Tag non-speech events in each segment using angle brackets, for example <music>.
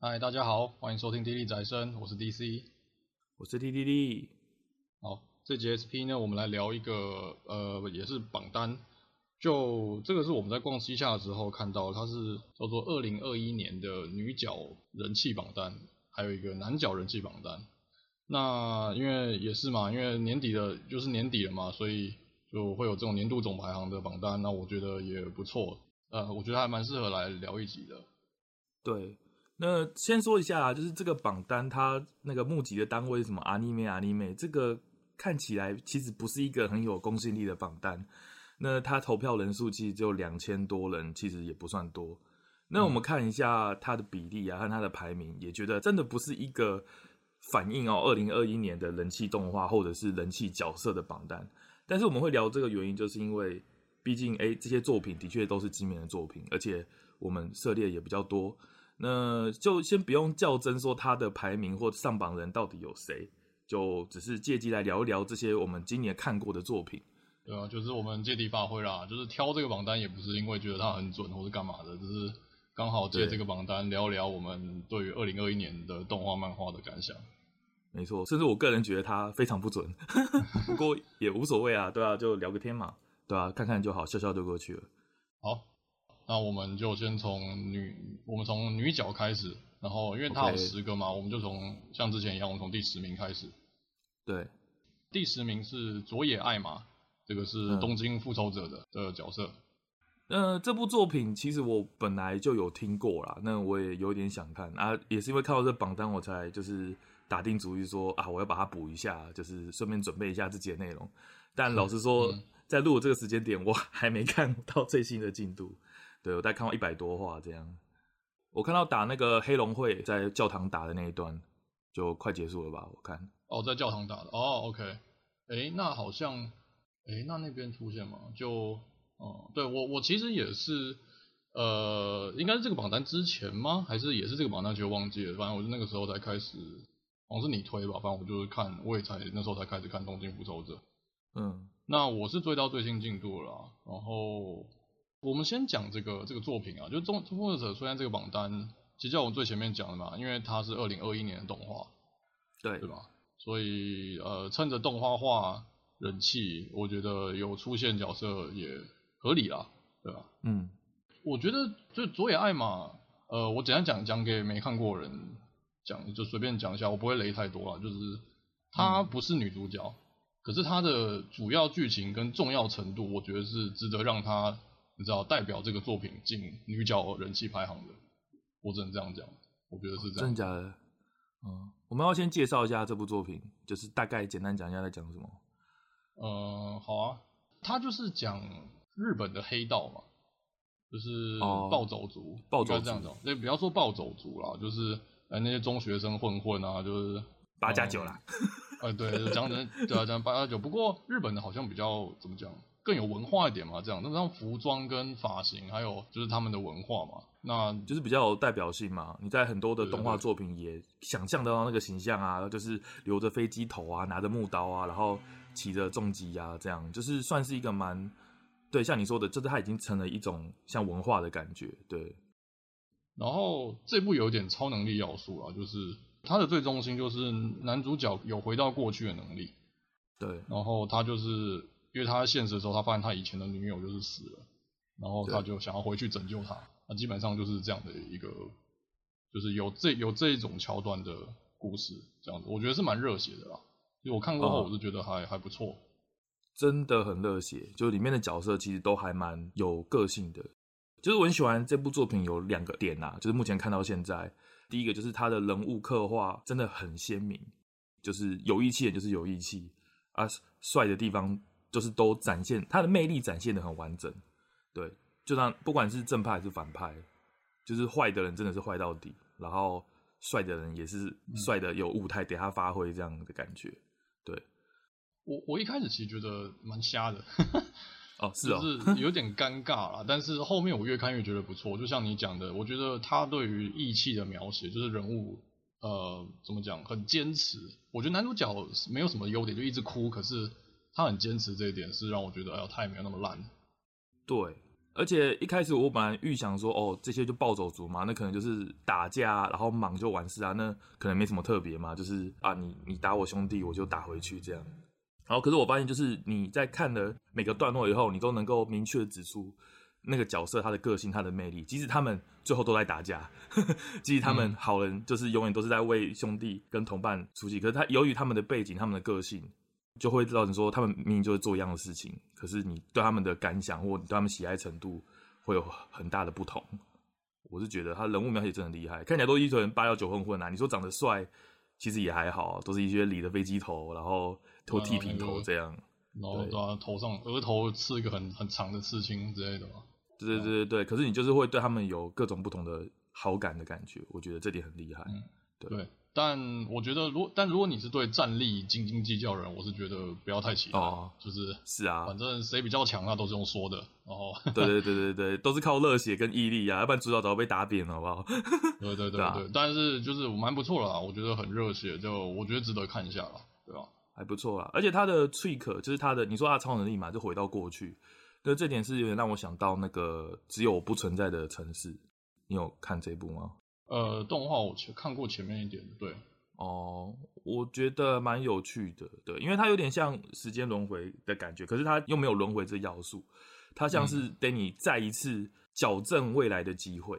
嗨，大家好，欢迎收听《滴滴宅生》，我是 DC，我是 D D D。好，这节 SP 呢，我们来聊一个呃，也是榜单。就这个是我们在逛西夏的时候看到，它是叫做二零二一年的女角人气榜单，还有一个男角人气榜单。那因为也是嘛，因为年底的，就是年底了嘛，所以就会有这种年度总排行的榜单。那我觉得也不错，呃，我觉得还蛮适合来聊一集的。对。那先说一下，就是这个榜单，它那个募集的单位是什么？阿尼妹，阿尼妹，这个看起来其实不是一个很有公信力的榜单。那它投票人数其实只有两千多人，其实也不算多。那我们看一下它的比例啊，和它的排名，也觉得真的不是一个反映哦，二零二一年的人气动画或者是人气角色的榜单。但是我们会聊这个原因，就是因为毕竟哎，这些作品的确都是知名的作品，而且我们涉猎也比较多。那就先不用较真说他的排名或上榜人到底有谁，就只是借机来聊一聊这些我们今年看过的作品。对啊，就是我们借题发挥啦，就是挑这个榜单也不是因为觉得它很准或是干嘛的，只是刚好借这个榜单聊聊我们对于二零二一年的动画漫画的感想。没错，甚至我个人觉得它非常不准，<laughs> 不过也无所谓啊，对啊，就聊个天嘛，对啊，看看就好，笑笑就过去了。好。那我们就先从女，我们从女角开始，然后因为它有十个嘛，Okay. 我们就从像之前一样，我们从第十名开始。对，第十名是佐野爱玛，这个是东京复仇者的的角色。嗯、呃，这部作品其实我本来就有听过啦，那我也有点想看啊，也是因为看到这榜单，我才就是打定主意说啊，我要把它补一下，就是顺便准备一下自己的内容。但老实说，嗯、在录这个时间点，我还没看到最新的进度。对，我大概看到一百多话这样，我看到打那个黑龙会在教堂打的那一段就快结束了吧？我看哦，在教堂打的哦，OK，哎，那好像哎，那那边出现吗？就哦，对我我其实也是呃，应该是这个榜单之前吗？还是也是这个榜单？就忘记了，反正我就那个时候才开始，好像是你推吧，反正我就是看，我也才那时候才开始看《东京复仇者》。嗯，那我是追到最新进度了，然后。我们先讲这个这个作品啊，就《中复仇者》出现这个榜单，其实在我们最前面讲的嘛，因为它是二零二一年的动画，对对吧？所以呃，趁着动画化人气，我觉得有出现角色也合理啦，对吧？嗯，我觉得就佐野爱玛，呃，我简单讲讲给没看过人讲，就随便讲一下，我不会雷太多啦，就是她不是女主角，嗯、可是她的主要剧情跟重要程度，我觉得是值得让她。你知道代表这个作品进女角人气排行的，我只能这样讲，我觉得是这样。真的假的？嗯，我们要先介绍一下这部作品，就是大概简单讲一下在讲什么。嗯，好啊，它就是讲日本的黑道嘛，就是暴走族，哦、暴走这样讲，那不要说暴走族啦，就是呃那些中学生混混啊，就是八加九啦。哎、嗯，对，讲成对啊，讲八加九。不过日本的好像比较怎么讲？更有文化一点嘛，这样，那像服装跟发型，还有就是他们的文化嘛，那就是比较有代表性嘛。你在很多的动画作品也想象得到那个形象啊，就是留着飞机头啊，拿着木刀啊，然后骑着重机啊，这样就是算是一个蛮对，像你说的，就是它已经成了一种像文化的感觉，对。然后这部有点超能力要素啊，就是它的最中心就是男主角有回到过去的能力，对，然后他就是。因为他在现实的时候，他发现他以前的女友就是死了，然后他就想要回去拯救她。那基本上就是这样的一个，就是有这有这一种桥段的故事，这样子，我觉得是蛮热血的啦。就我看过后，我是觉得还、哦、还不错，真的很热血。就里面的角色其实都还蛮有个性的。就是我很喜欢这部作品有两个点呐，就是目前看到现在，第一个就是他的人物刻画真的很鲜明，就是有义气的就是有义气啊，帅的地方。就是都展现他的魅力，展现的很完整，对，就像不管是正派还是反派，就是坏的人真的是坏到底，然后帅的人也是帅的有舞台给他发挥这样的感觉，对。我我一开始其实觉得蛮瞎的，哦，<laughs> 是哦，就是 <laughs> 有点尴尬啦，但是后面我越看越觉得不错，就像你讲的，我觉得他对于义气的描写，就是人物呃怎么讲，很坚持。我觉得男主角没有什么优点，就一直哭，可是。他很坚持这一点，是让我觉得，哎呦，他也没有那么烂。对，而且一开始我本来预想说，哦，这些就暴走族嘛，那可能就是打架，然后莽就完事啊，那可能没什么特别嘛，就是啊，你你打我兄弟，我就打回去这样。然后可是我发现，就是你在看了每个段落以后，你都能够明确的指出那个角色他的个性、他的魅力，即使他们最后都在打架，呵呵，即使他们好人就是永远都是在为兄弟跟同伴出气，可是他由于他们的背景、他们的个性。就会造成说，他们明明就是做一样的事情，可是你对他们的感想或你对他们喜爱程度会有很大的不同。我是觉得他人物描写真的厉害，看起来都一堆人八幺九混混啊。你说长得帅，其实也还好，都是一些理的飞机头，然后头剃平头这样，然后在他头上额头刺一个很很长的刺青之类的嘛。对对对对对，可是你就是会对他们有各种不同的好感的感觉，我觉得这点很厉害。嗯，对。对但我觉得，如但如果你是对战力斤斤计较的人，我是觉得不要太期待，哦、就是是啊，反正谁比较强，那都是用说的。然后，<laughs> 对对对对对，都是靠热血跟毅力啊，<laughs> 要不然主角早就被打扁了，好不好？<laughs> 对对对对，但是就是蛮不错啦，我觉得很热血，就我觉得值得看一下啦，对吧？还不错啦，而且他的 trick 就是他的，你说他的超能力嘛，就回到过去，对，这点是有点让我想到那个只有不存在的城市，你有看这部吗？呃，动画我前看过前面一点，对，哦，我觉得蛮有趣的，对，因为它有点像时间轮回的感觉，可是它又没有轮回这要素，它像是给你再一次矫正未来的机会，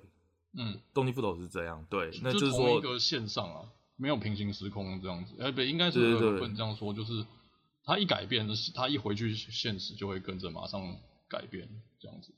嗯，动力复仇是这样，对，那就是说一个线上啊，没有平行时空这样子，哎，不，应该是不能这样说，就是它一改变，它一回去现实就会跟着马上改变这样子，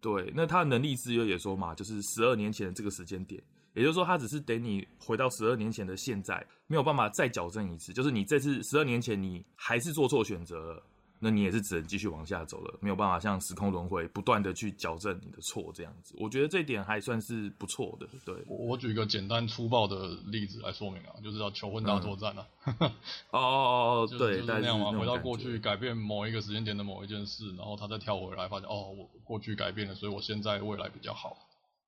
对，那他的能力之约也说嘛，就是十二年前的这个时间点。也就是说，他只是等你回到十二年前的现在，没有办法再矫正一次。就是你这次十二年前你还是做错选择了，那你也是只能继续往下走了，没有办法像时空轮回不断的去矫正你的错这样子。我觉得这一点还算是不错的。对，我我举一个简单粗暴的例子来说明啊，就是叫求婚大作战啊。哦哦哦哦，<laughs> 对，就是那样嘛，回到过去改变某一个时间点的某一件事，然后他再跳回来，发现哦，我过去改变了，所以我现在未来比较好，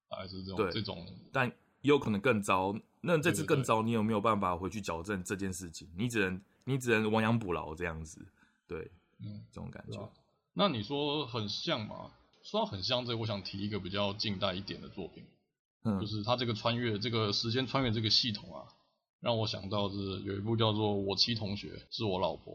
还是这种对这种，但。也有可能更糟，那这次更糟，你有没有办法回去矫正这件事情？你只能你只能亡羊补牢这样子，对，嗯，这种感觉。那你说很像吗？说到很像这个，我想提一个比较近代一点的作品，嗯，就是他这个穿越这个时间穿越这个系统啊，让我想到是有一部叫做《我妻同学是我老婆》。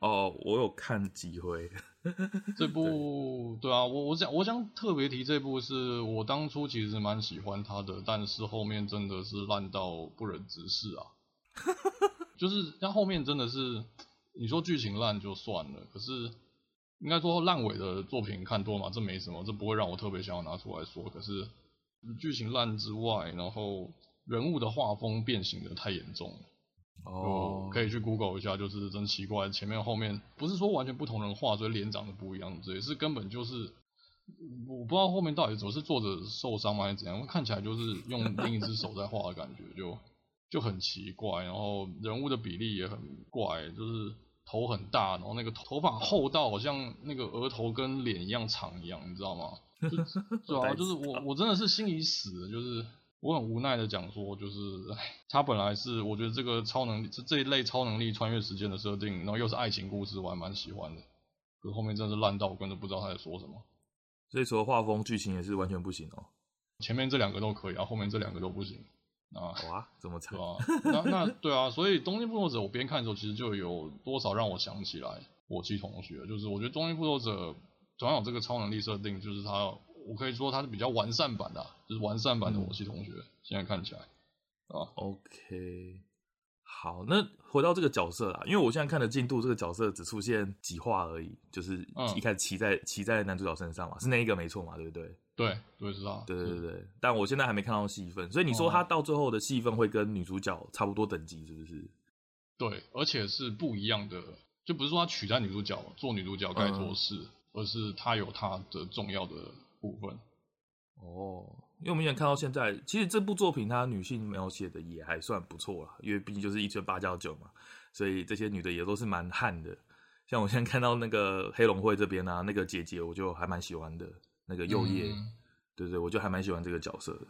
哦，我有看几回。<laughs> 这部对，对啊，我我想我想特别提这部，是我当初其实蛮喜欢他的，但是后面真的是烂到不忍直视啊。<laughs> 就是像后面真的是，你说剧情烂就算了，可是应该说烂尾的作品看多嘛，这没什么，这不会让我特别想要拿出来说。可是剧情烂之外，然后人物的画风变形的太严重了。哦，可以去 Google 一下，就是真奇怪，前面后面不是说完全不同人画，所以脸长得不一样，这也是根本就是我不知道后面到底怎么是作者受伤吗，还是怎样？看起来就是用另一只手在画的感觉，就就很奇怪。然后人物的比例也很怪，就是头很大，然后那个头发厚到好像那个额头跟脸一样长一样，你知道吗？对啊，<laughs> 就是我我真的是心已死了，就是。我很无奈的讲说，就是，哎，他本来是我觉得这个超能力，这这一类超能力穿越时间的设定，然后又是爱情故事，我还蛮喜欢的。可是后面真的是烂到我根本不知道他在说什么。所以除了画风，剧情也是完全不行哦。前面这两个都可以啊，后面这两个都不行啊。好啊，怎么猜？啊，<laughs> 那那对啊，所以《东京复仇者》我边看的时候，其实就有多少让我想起来我妻同学，就是我觉得《东京复仇者》同样有这个超能力设定，就是他。我可以说它是比较完善版的，就是完善版的我系同学。嗯、现在看起来，啊，OK，好，那回到这个角色啦，因为我现在看的进度，这个角色只出现几话而已，就是一开始骑在骑、嗯、在男主角身上嘛，是那一个没错嘛，对不对？对，对是啊，对对对对。但我现在还没看到戏份，所以你说他到最后的戏份会跟女主角差不多等级，是不是？对，而且是不一样的，就不是说他取代女主角做女主角该做事，嗯、而是他有他的重要的。部分哦，因为我们现在看到现在，其实这部作品它女性描写的也还算不错啦，因为毕竟就是一拳八角九嘛，所以这些女的也都是蛮悍的。像我现在看到那个黑龙会这边啊，那个姐姐我就还蛮喜欢的，那个右叶，嗯、对对，我就还蛮喜欢这个角色的。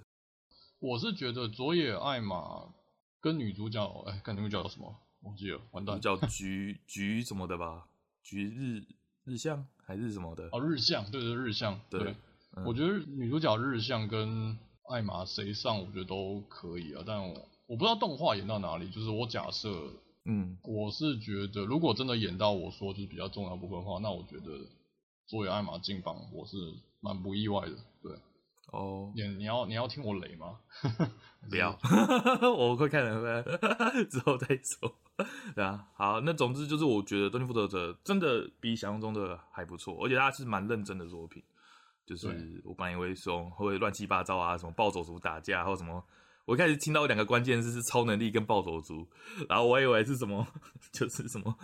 我是觉得佐野爱玛跟女主角，哎，看女主角叫什么？忘记了，完蛋，叫菊菊什么的吧？菊日日向还是什么的？哦，日向，对对，日向，对。对嗯、我觉得女主角日向跟艾玛谁上，我觉得都可以啊。但我我不知道动画演到哪里，就是我假设，嗯，我是觉得如果真的演到我说就是比较重要部分的话，那我觉得作为艾玛进榜，我是蛮不意外的。对，哦，你你要你要听我雷吗？<laughs> 不要，<laughs> 我会看的，之后再说。<laughs> 对啊，好，那总之就是我觉得《东京复仇者》真的比想象中的还不错，而且它是蛮认真的作品。就是我本来以为说会乱七八糟啊，什么暴走族打架或什么，我一开始听到两个关键字是超能力跟暴走族，然后我以为是什么，就是什么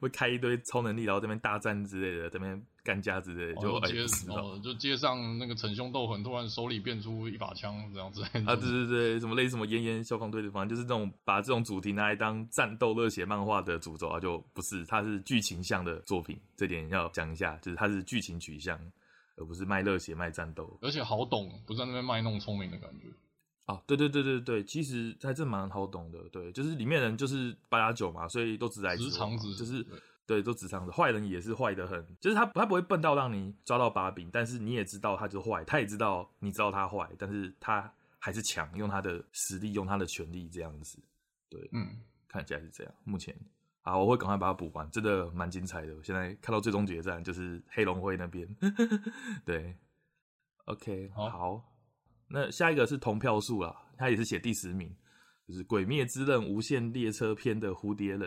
会开一堆超能力，然后这边大战之类的，这边干架之类的，就哎，哦，就街上那个逞凶斗狠，突然手里变出一把枪这样子啊，对对对，什么类似什么炎炎消防队的，反正就是这种把这种主题拿来当战斗热血漫画的主轴啊，就不是，它是剧情向的作品，这点要讲一下，就是它是剧情取向。而不是卖热血卖战斗，而且好懂，不在那边卖弄聪明的感觉。啊，对对对对对，其实还真蛮好懂的。对，就是里面人就是八加九嘛，所以都直来直往，就是对，对，都直肠子。坏人也是坏的很，就是他他不会笨到让你抓到把柄，但是你也知道他就是坏，他也知道你知道他坏，但是他还是强，用他的实力，用他的权力这样子。对，嗯，看起来是这样，目前。啊，我会赶快把它补完，真的蛮精彩的。我现在看到最终决战就是黑龙会那边，<laughs> 对，OK，好，好，那下一个是同票数啦，他也是写第十名，就是《鬼灭之刃无限列车篇》的蝴蝶忍。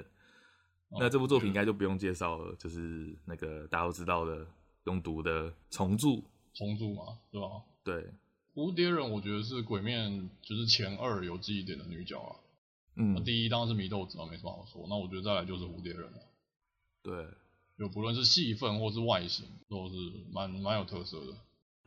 哦、那这部作品应该就不用介绍了，就是那个大家都知道的用毒的重铸，重铸嘛，对吧？对，蝴蝶忍我觉得是鬼面就是前二有记忆点的女角啊。嗯，第一当然是祢豆子啊，没什么好说。那我觉得再来就是蝴蝶人了。对，就不论是戏份或是外形，都是蛮蛮有特色的。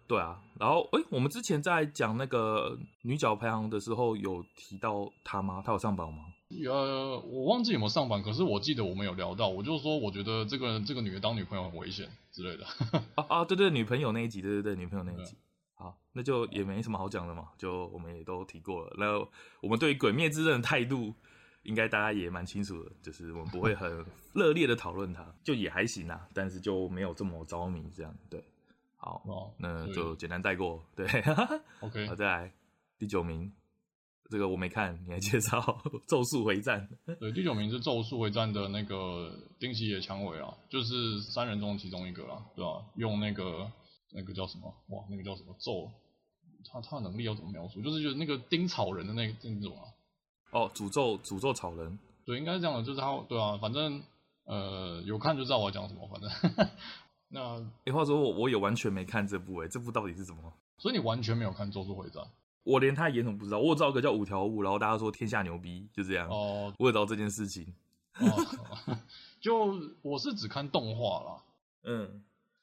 对啊，然后诶、欸，我们之前在讲那个女角排行的时候，有提到她吗？她有上榜吗？呃，我忘记有没有上榜，可是我记得我们有聊到，我就说我觉得这个这个女的当女朋友很危险之类的。啊 <laughs> 啊，对对，女朋友那一集，对对对，女朋友那一集。好，那就也没什么好讲的嘛，就我们也都提过了。那我们对于《鬼灭之刃》的态度，应该大家也蛮清楚的，就是我们不会很热烈的讨论它，就也还行啊，但是就没有这么着迷这样。对，好，哦、那就简单带过。对，OK，好，再来第九名，这个我没看，你来介绍《咒术回战》。对，第九名是《咒术回战》的那个丁崎野蔷薇啊，就是三人中其中一个啊，对吧、啊？用那个。那个叫什么？哇，那个叫什么咒？他他的能力要怎么描述？就是就是那个钉草人的那那种啊。哦，诅咒诅咒草人。对，应该是这样的，就是他，对啊，反正呃有看就知道我要讲什么，反正。<laughs> 那，诶、欸，话说我我也完全没看这部，哎，这部到底是什么？所以你完全没有看《咒术回战》？我连他演什么不知道，我知道个叫五条悟，然后大家说天下牛逼，就这样。哦。我也知道这件事情。哦。<laughs> 就我是只看动画啦。<laughs> 嗯。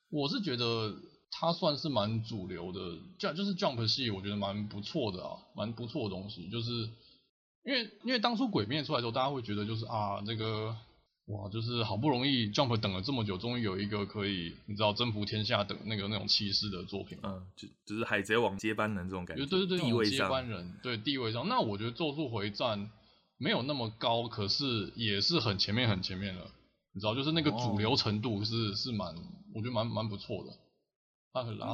我是觉得。它算是蛮主流的，就就是 Jump 系，我觉得蛮不错的啊，蛮不错的东西。就是因为因为当初鬼灭出来的时候，大家会觉得就是啊，这个哇，就是好不容易 Jump 等了这么久，终于有一个可以你知道征服天下的那个那种气势的作品。嗯，就就是海贼王接班人这种感觉。对对对，地位上接班人，对地位上。那我觉得咒术回战没有那么高，可是也是很前面很前面了。你知道，就是那个主流程度是、哦、是蛮，我觉得蛮蛮不错的。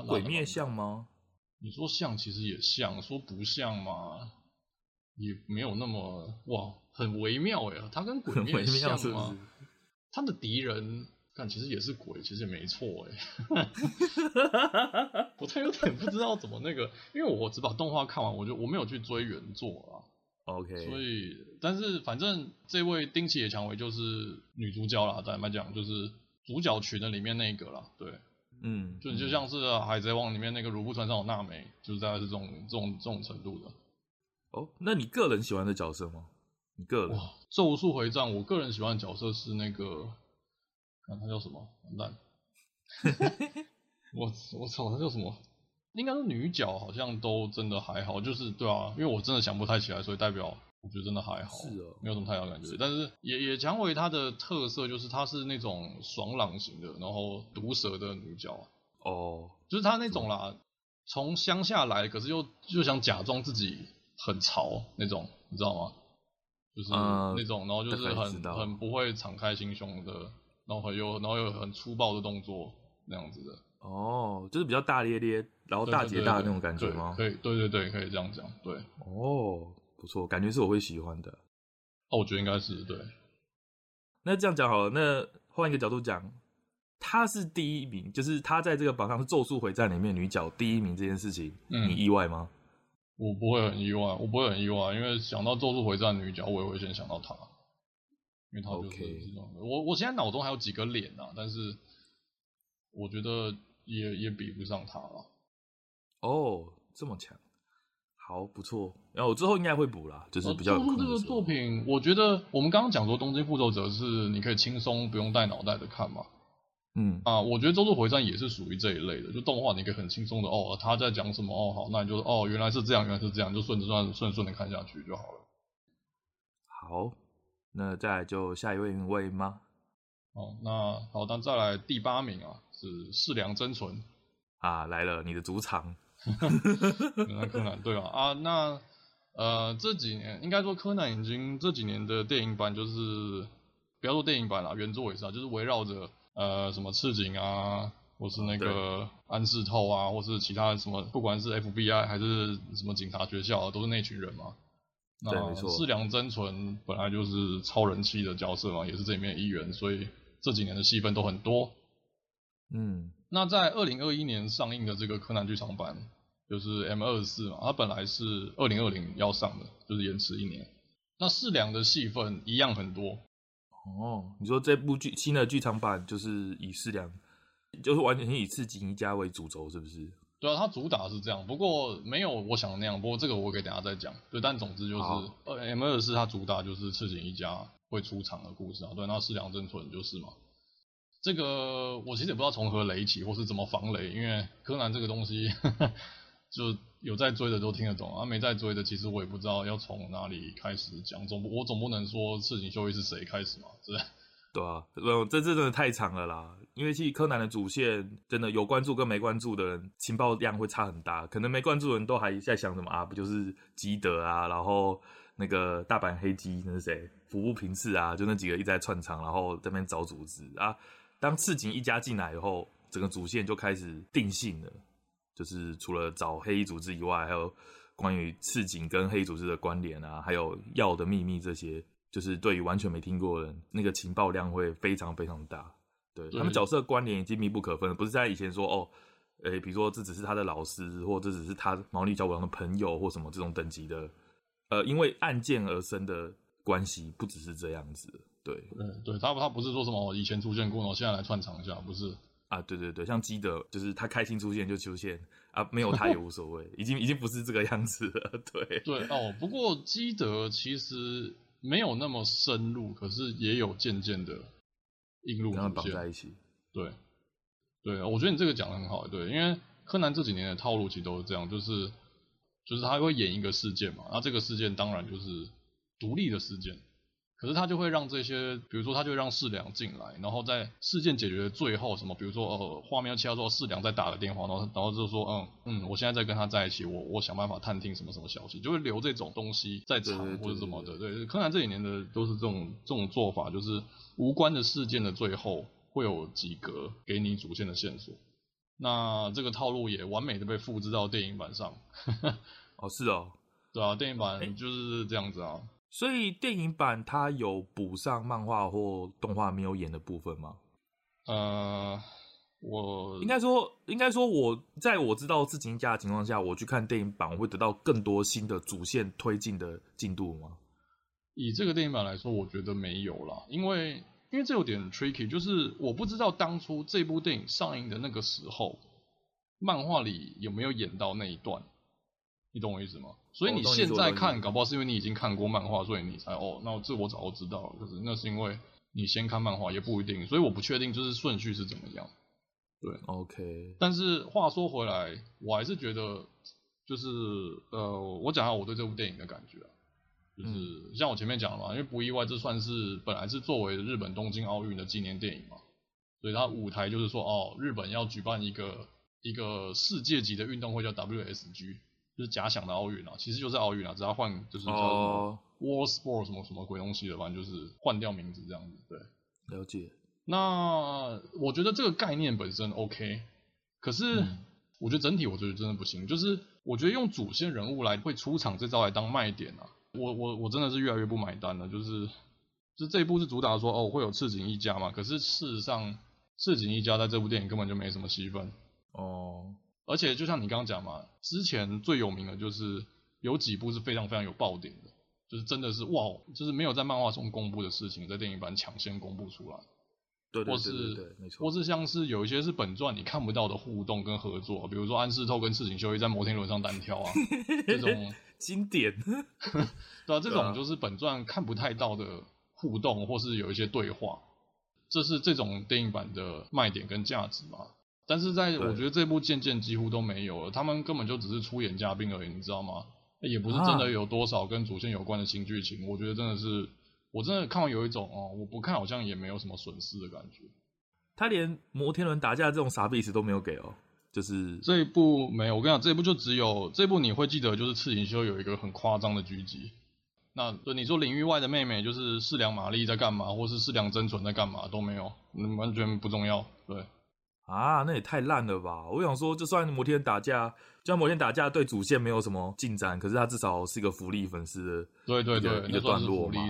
鬼灭像吗？你说像，其实也像；说不像嘛，也没有那么哇，很微妙呀。他跟鬼灭像吗？是是他的敌人，但其实也是鬼，其实也没错哎。<laughs> 我他有点不知道怎么那个，因为我只把动画看完，我就我没有去追原作啊。OK，所以但是反正这位丁崎野蔷薇就是女主角啦，咱们讲就是主角群的里面那个啦，对。嗯，就就像是《海贼王》里面那个卢布船上有娜美，就是大概是这种这种这种程度的。哦，那你个人喜欢的角色吗？你个人？哇，《咒术回战》，我个人喜欢的角色是那个，看他叫什么？完蛋！<laughs> 我我操，他叫什么？应该是女角，好像都真的还好。就是对啊，因为我真的想不太起来，所以代表。我觉得真的还好，是哦，没有什么太大感觉。但是野野蔷薇它的特色就是它是那种爽朗型的，然后毒舌的女角。哦，就是她那种啦，从乡下来，可是又就想假装自己很潮那种，你知道吗？就是那种，然后就是很很不会敞开心胸的，然后很有然后又很粗暴的动作那样子的。哦，就是比较大咧咧，然后大姐大的那种感觉吗？对对对对，可以这样讲。对，哦，不错，感觉是我会喜欢的。哦，我觉得应该是对。那这样讲好了，那换一个角度讲，她是第一名，就是她在这个榜上是《咒术回战》里面女角第一名这件事情，嗯、你意外吗？我不会很意外，我不会很意外，因为想到《咒术回战》女角，我也会先想到她，因为她就是这种.我我现在脑中还有几个脸啊，但是我觉得也也比不上她了。哦，这么强。好，不错。然后我之后应该会补啦，就是比较。这个作品，我觉得我们刚刚讲说《东京复仇者》是你可以轻松不用带脑袋的看嘛。嗯啊，我觉得《咒术回战》也是属于这一类的，就动画你可以很轻松的哦，他在讲什么哦，好，那你就哦原来是这样，原来是这样，就顺着顺顺顺的看下去就好了。好，那再来就下一位位吗？哦，那好，那再来第八名啊，是柿良真纯啊，来了，你的主场。<laughs> 原来柯南对啊啊，那呃这几年应该说柯南已经这几年的电影版就是不要说电影版了，原作也是啊，就是围绕着呃什么赤井啊，或是那个安室透啊，或是其他什么，不管是 FBI 还是什么警察学校，都是那群人嘛。对，没错。柿良真纯本来就是超人气的角色嘛，也是这里面的一员，所以这几年的戏份都很多。嗯。那在二零二一年上映的这个柯南剧场版，就是 M 二十四嘛，它本来是二零二零要上的，就是延迟一年。那四良的戏份一样很多。哦，你说这部剧新的剧场版就是以四良，就是完全以赤井一家为主轴，是不是？对啊，它主打是这样，不过没有我想的那样。不过这个我可以等下再讲。对，但总之就是呃 M 二十四它主打就是赤井一家会出场的故事啊。对，那四良真纯就是嘛。这个我其实也不知道从何雷起，或是怎么防雷，因为柯南这个东西呵呵 <laughs> 就有在追的都听得懂啊，没在追的其实我也不知道要从哪里开始讲，总我总不能说赤井秀一是谁开始嘛，是？<laughs> 对啊，这这真的太长了啦，因为其实柯南的主线真的有关注跟没关注的人情报量会差很大，可能没关注的人都还在想什么啊，不就是基德啊，然后那个大阪黑鸡那是谁，服部平次啊，就那几个一直在串场，然后在那边找组织啊。当赤井一家进来以后，整个主线就开始定性了，就是除了找黑衣组织以外，还有关于赤井跟黑衣组织的关联啊，还有药的秘密这些，就是对于完全没听过的人，那个情报量会非常非常大。对，他们角色关联已经密不可分，不是在以前说哦，诶、欸，比如说这只是他的老师，或这只是他毛利小五郎的朋友，或什么这种等级的，呃，因为案件而生的关系，不只是这样子。对，对，对，他他不是说什么以前出现过，然后现在来串场一下，不是啊？对对对，像基德，就是他开心出现就出现啊，没有他也无所谓，<laughs> 已经已经不是这个样子了。对对哦，不过基德其实没有那么深入，可是也有渐渐的引入出绑在一起。对对，我觉得你这个讲的很好，对，因为柯南这几年的套路其实都是这样，就是就是他会演一个事件嘛，那这个事件当然就是独立的事件。可是他就会让这些，比如说他就会让四良进来，然后在事件解决的最后，什么，比如说呃，画面要切到说四良在打个电话，然后然后就说嗯嗯，我现在在跟他在一起，我我想办法探听什么什么消息，就会留这种东西在场或者什么的。对，柯南这几年的都是这种这种做法，就是无关的事件的最后会有几格给你主线的线索。那这个套路也完美的被复制到电影版上。<laughs> 哦，是哦，对啊，电影版就是这样子啊。所以电影版它有补上漫画或动画没有演的部分吗？呃，我应该说，应该说我在我知道自己家的情况下，我去看电影版，我会得到更多新的主线推进的进度吗？以这个电影版来说，我觉得没有啦，因为因为这有点 tricky，就是我不知道当初这部电影上映的那个时候，漫画里有没有演到那一段。你懂我意思吗？所以你现在看，搞不好是因为你已经看过漫画，所以你才哦，那这我早就知道了。可是那是因为你先看漫画，也不一定。所以我不确定就是顺序是怎么样。对，OK。但是话说回来，我还是觉得就是呃，我讲下我对这部电影的感觉啊，就是、嗯、像我前面讲的嘛，因为不意外，这算是本来是作为日本东京奥运的纪念电影嘛，所以它舞台就是说哦，日本要举办一个一个世界级的运动会，叫 WSG。就是假想的奥运啊，其实就是奥运啊，只要换就是叫什么 World Sport 什么什么鬼东西的，反正就是换掉名字这样子。对，了解。那我觉得这个概念本身 OK，可是我觉得整体我觉得真的不行，就是我觉得用主线人物来会出场这招来当卖点啊，我我我真的是越来越不买单了，就是就这一部是主打说哦会有赤井一家嘛，可是事实上赤井一家在这部电影根本就没什么戏份哦，而且就像你刚刚讲嘛，之前最有名的就是有几部是非常非常有爆点的。就是真的是哇，就是没有在漫画中公布的事情，在电影版抢先公布出来，对对对对对，没错。或是像是有一些是本传你看不到的互动跟合作，比如说安室透跟赤井秀一在摩天轮上单挑啊，这种 <laughs> 经典，<laughs> 对啊，这种就是本传看不太到的互动，或是有一些对话，这是这种电影版的卖点跟价值嘛。但是在我觉得这部渐渐几乎都没有了，他们根本就只是出演嘉宾而已，你知道吗？也不是真的有多少跟主线有关的新剧情，啊，我觉得真的是，我真的看完有一种哦，我不看好像也没有什么损失的感觉。他连摩天轮打架这种傻逼词都没有给哦，就是这一部没有。我跟你讲，这一部就只有这一部你会记得，就是赤井秀有一个很夸张的狙击。那对你说领域外的妹妹就是四良玛丽在干嘛，或是四良真纯在干嘛都没有，完全不重要。对。啊，那也太烂了吧！我想说，就算摩天打架，就算摩天打架对主线没有什么进展，可是他至少是一个福利粉丝的，对对对，一个段落嘛，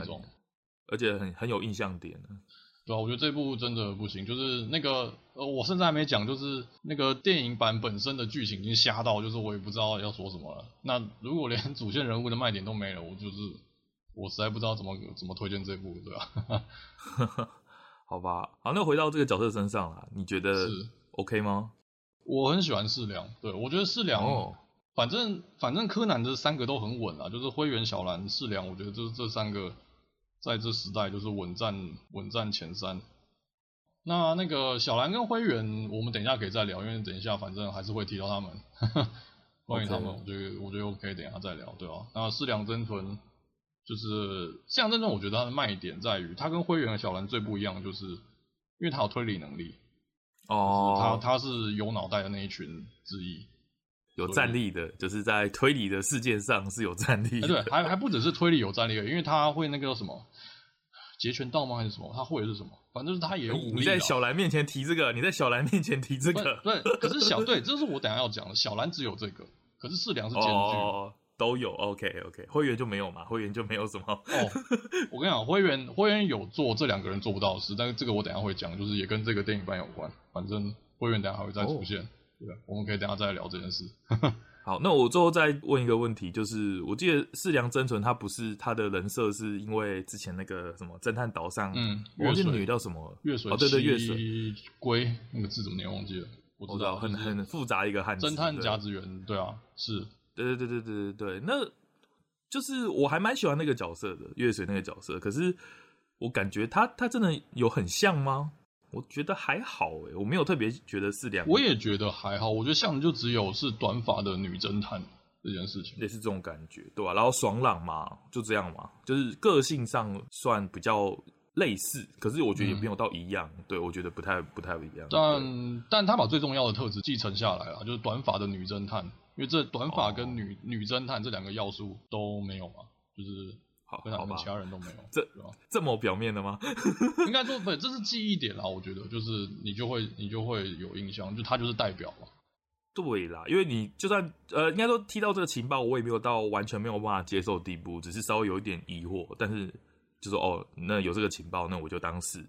而且很很有印象点。对啊，我觉得这部真的不行，就是那个呃，我甚至还没讲，就是那个电影版本身的剧情已经瞎到，就是我也不知道要说什么了。那如果连 <laughs> 主线人物的卖点都没了，我就是我实在不知道怎么怎么推荐这部，对吧？<laughs> 好吧，好，那回到这个角色身上啦，你觉得 OK 吗？我很喜欢四良，对，我觉得四良，哦，反正反正柯南这三个都很稳啊，就是灰原、小兰、四良，我觉得就是这三个在这时代就是稳占稳占前三。那那个小兰跟灰原，我们等一下可以再聊，因为等一下反正还是会提到他们，<laughs> 关于他们，我觉得我觉得 OK，等一下再聊，对吧，啊？那四良真纯。就是像这种，我觉得它的卖点在于，它跟灰原和小兰最不一样，就是因为它有推理能力哦，它它是有脑袋的那一群之一，有战力的，就是在推理的世界上是有战力的。对，还还不只是推理有战力的，因为他会那个叫什么截拳道吗？还是什么？他会的是什么？反正就是他也有武力。你在小兰面前提这个，你在小兰面前提这个，对。可是小对，这是我等下要讲的。小兰只有这个，可是世良是兼具。哦都有，OK OK，会员就没有嘛，会员就没有什么。哦，我跟你讲，会员会员有做这两个人做不到的事，但是这个我等一下会讲，就是也跟这个电影版有关。反正会员等一下还会再出现，哦、对吧？我们可以等一下再来聊这件事。<laughs> 好，那我最后再问一个问题，就是我记得四良真纯他不是他的人设是因为之前那个什么侦探岛上，嗯，我忘记女叫什么月水哦，对对月水龟那个字怎么念忘记了，我知道，很很复杂一个汉字，侦探甲子园，对啊，是。对对对对对对对，那就是我还蛮喜欢那个角色的，月水那个角色。可是我感觉他他真的有很像吗？我觉得还好诶，我没有特别觉得是两个。我也觉得还好，我觉得像的就只有是短发的女侦探这件事情，也是这种感觉，对吧、啊？然后爽朗嘛，就这样嘛，就是个性上算比较类似，可是我觉得也没有到一样。嗯、对，我觉得不太不太不一样。但但他把最重要的特质继承下来了，就是短发的女侦探。因为这短发跟女、哦、女侦探这两个要素都没有嘛，就是好，跟他们其他人都没有，这这么表面的吗？<laughs> 应该说不，这是记忆点啦。我觉得就是你就会你就会有印象，就他就是代表嘛。对啦，因为你就算呃，应该说听到这个情报，我也没有到完全没有办法接受的地步，只是稍微有一点疑惑。但是就说哦，那有这个情报，那我就当是。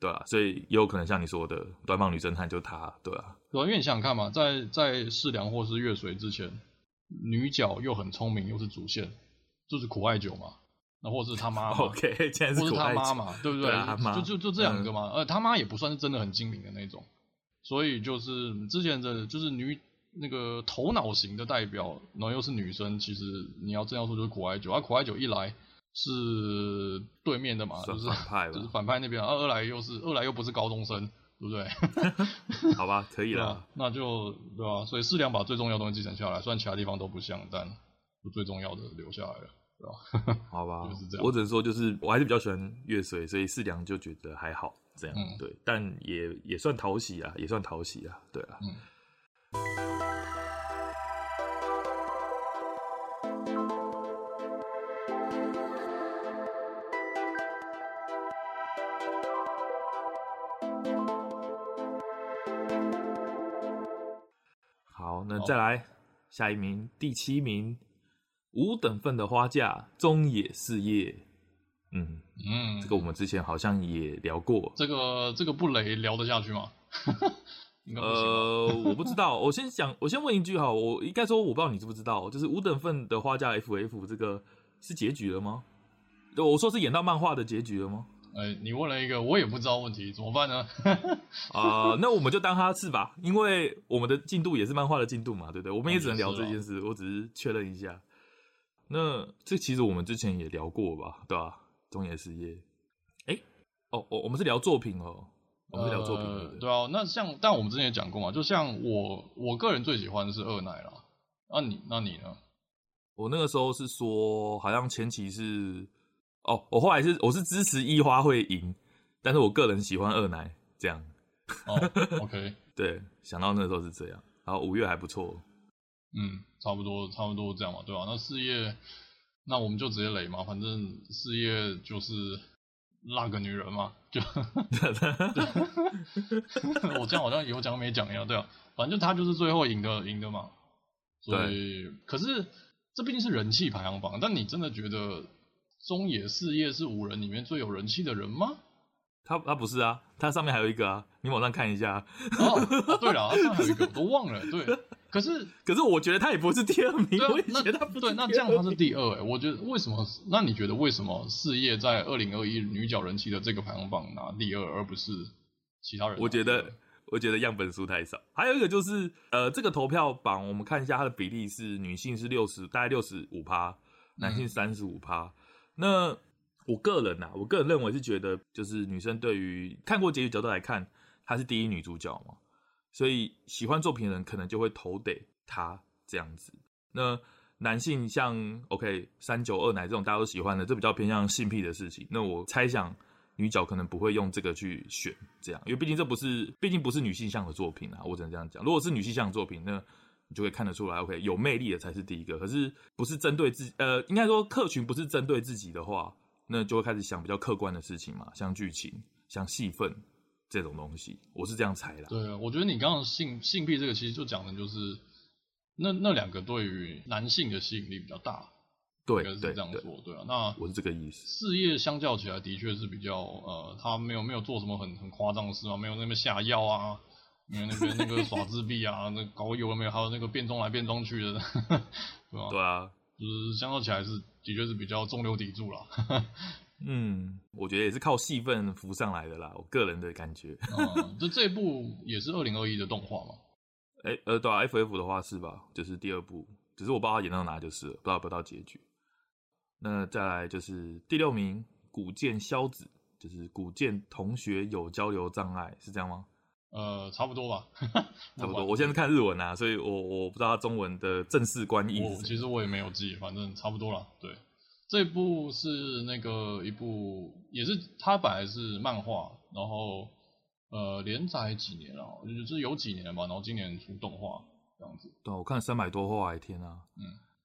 对啊，所以也有可能像你说的，短发女侦探就她，对啊。对啊，因为你想想看嘛，在在世良或是月水之前，女角又很聪明又是主线，就是苦艾酒嘛，那或者是他妈，<laughs> OK，现在是或是他妈嘛，<laughs> 对不对？就就就这两个嘛，呃、嗯，他妈也不算是真的很精明的那种，所以就是之前的，就是女那个头脑型的代表，然后又是女生，其实你要这样说就是苦艾酒，而、啊、苦艾酒一来。是对面的嘛，就是反派，<laughs> 就是反派那边。二二来又是二来又不是高中生，对不对？<laughs> 好吧，可以了，那就对吧？所以柿良把最重要的东西继承下来，虽然其他地方都不像，但最重要的留下来了，对吧？<laughs> 好吧，就是这样。我只能说，就是我还是比较喜欢月水，所以柿良就觉得还好这样，嗯、对，但也也算讨喜啊，也算讨喜啊，对啊。嗯再来下一名，第七名，五等份的花嫁，中野四叶。嗯嗯，这个我们之前好像也聊过。这个这个不雷聊得下去吗？<laughs> 应该。呃，我不知道。我先讲，我先问一句哈，我应该说我不知道你知不知道，就是五等份的花嫁 FF 这个是结局了吗？我说是演到漫画的结局了吗？哎、欸，你问了一个我也不知道问题，怎么办呢？<laughs> 啊、呃，那我们就当他是吧，因为我们的进度也是漫画的进度嘛，对不对？我们也只能聊这件事，我只是确认一下。那这其实我们之前也聊过吧，对吧？中野实业，哎、欸，哦哦，我们是聊作品哦，我们是聊作品，对啊，那像但我们之前也讲过嘛，就像我我个人最喜欢的是二奶啦，那你那你呢？我那个时候是说，好像前期是。哦，我后来是我是支持一花会赢，但是我个人喜欢二奶这样。<laughs> 哦，OK，对，想到那时候是这样，然后五月还不错，嗯，差不多差不多这样嘛，对吧、啊？那四叶，那我们就直接雷嘛，反正四叶就是那个女人嘛，就，<laughs> 对 <laughs> 我这样好像有讲没讲一样，对啊，反正她就是最后赢的赢的嘛，所以，可是这毕竟是人气排行榜，但你真的觉得？中野四叶是五人里面最有人气的人吗？他他不是啊，他上面还有一个啊，你往上看一下。哦，哦对了，他上面还有一个，我都忘了。对，<laughs> 可是可是我觉得他也不是第二名。对啊，我也觉得他不对，那这样他是第二哎。我觉得为什么？那你觉得为什么四叶在二零二一女角人气的这个排行榜拿第二，而不是其他人？我觉得我觉得样本数太少。还有一个就是呃，这个投票榜我们看一下它的比例是女性是六十，大概六十五趴，男性三十五趴。嗯那我个人呐、啊，我个人认为是觉得，就是女生对于看过结局角度来看，她是第一女主角嘛，所以喜欢作品的人可能就会投给她这样子。那男性像 OK 三九二奶这种大家都喜欢的，这比较偏向性癖的事情。那我猜想女角可能不会用这个去选这样，因为毕竟这不是，毕竟不是女性向的作品啊，我只能这样讲。如果是女性向的作品，那就会看得出来，OK，有魅力的才是第一个。可是不是针对自己，呃，应该说客群不是针对自己的话，那就会开始想比较客观的事情嘛，像剧情、像戏份这种东西，我是这样猜的。对啊，我觉得你刚刚性性癖这个其实就讲的就是那那两个对于男性的吸引力比较大，对，应该是这样说，对，对，对啊。那我是这个意思。事业相较起来的确是比较呃，他没有没有做什么很很夸张的事嘛，没有那么下药啊。因为那边那个耍自闭啊，<laughs> 那搞有了没有？还有那个变装来变装去的，<laughs> 对吧？对啊，就是相较起来是的确是比较中流砥柱啦。<laughs> 嗯，我觉得也是靠戏份浮上来的啦，我个人的感觉。嗯，这这一部也是二零二一的动画嘛？哎、欸，呃，对啊，FF 的话是吧？就是第二部，只是我不知道他演到哪就是了，不知道不知道结局。那再来就是第六名，古剑萧子，就是古剑同学有交流障碍，是这样吗？呃，差不多吧，<laughs> 差不多。我现在是看日文啊，所以我我不知道中文的正式官译。其实我也没有记，反正差不多了。对，这部是那个一部，也是它本来是漫画，然后呃连载几年了，就是有几年吧，然后今年出动画这样子。对，我看三百多话，天啊！嗯，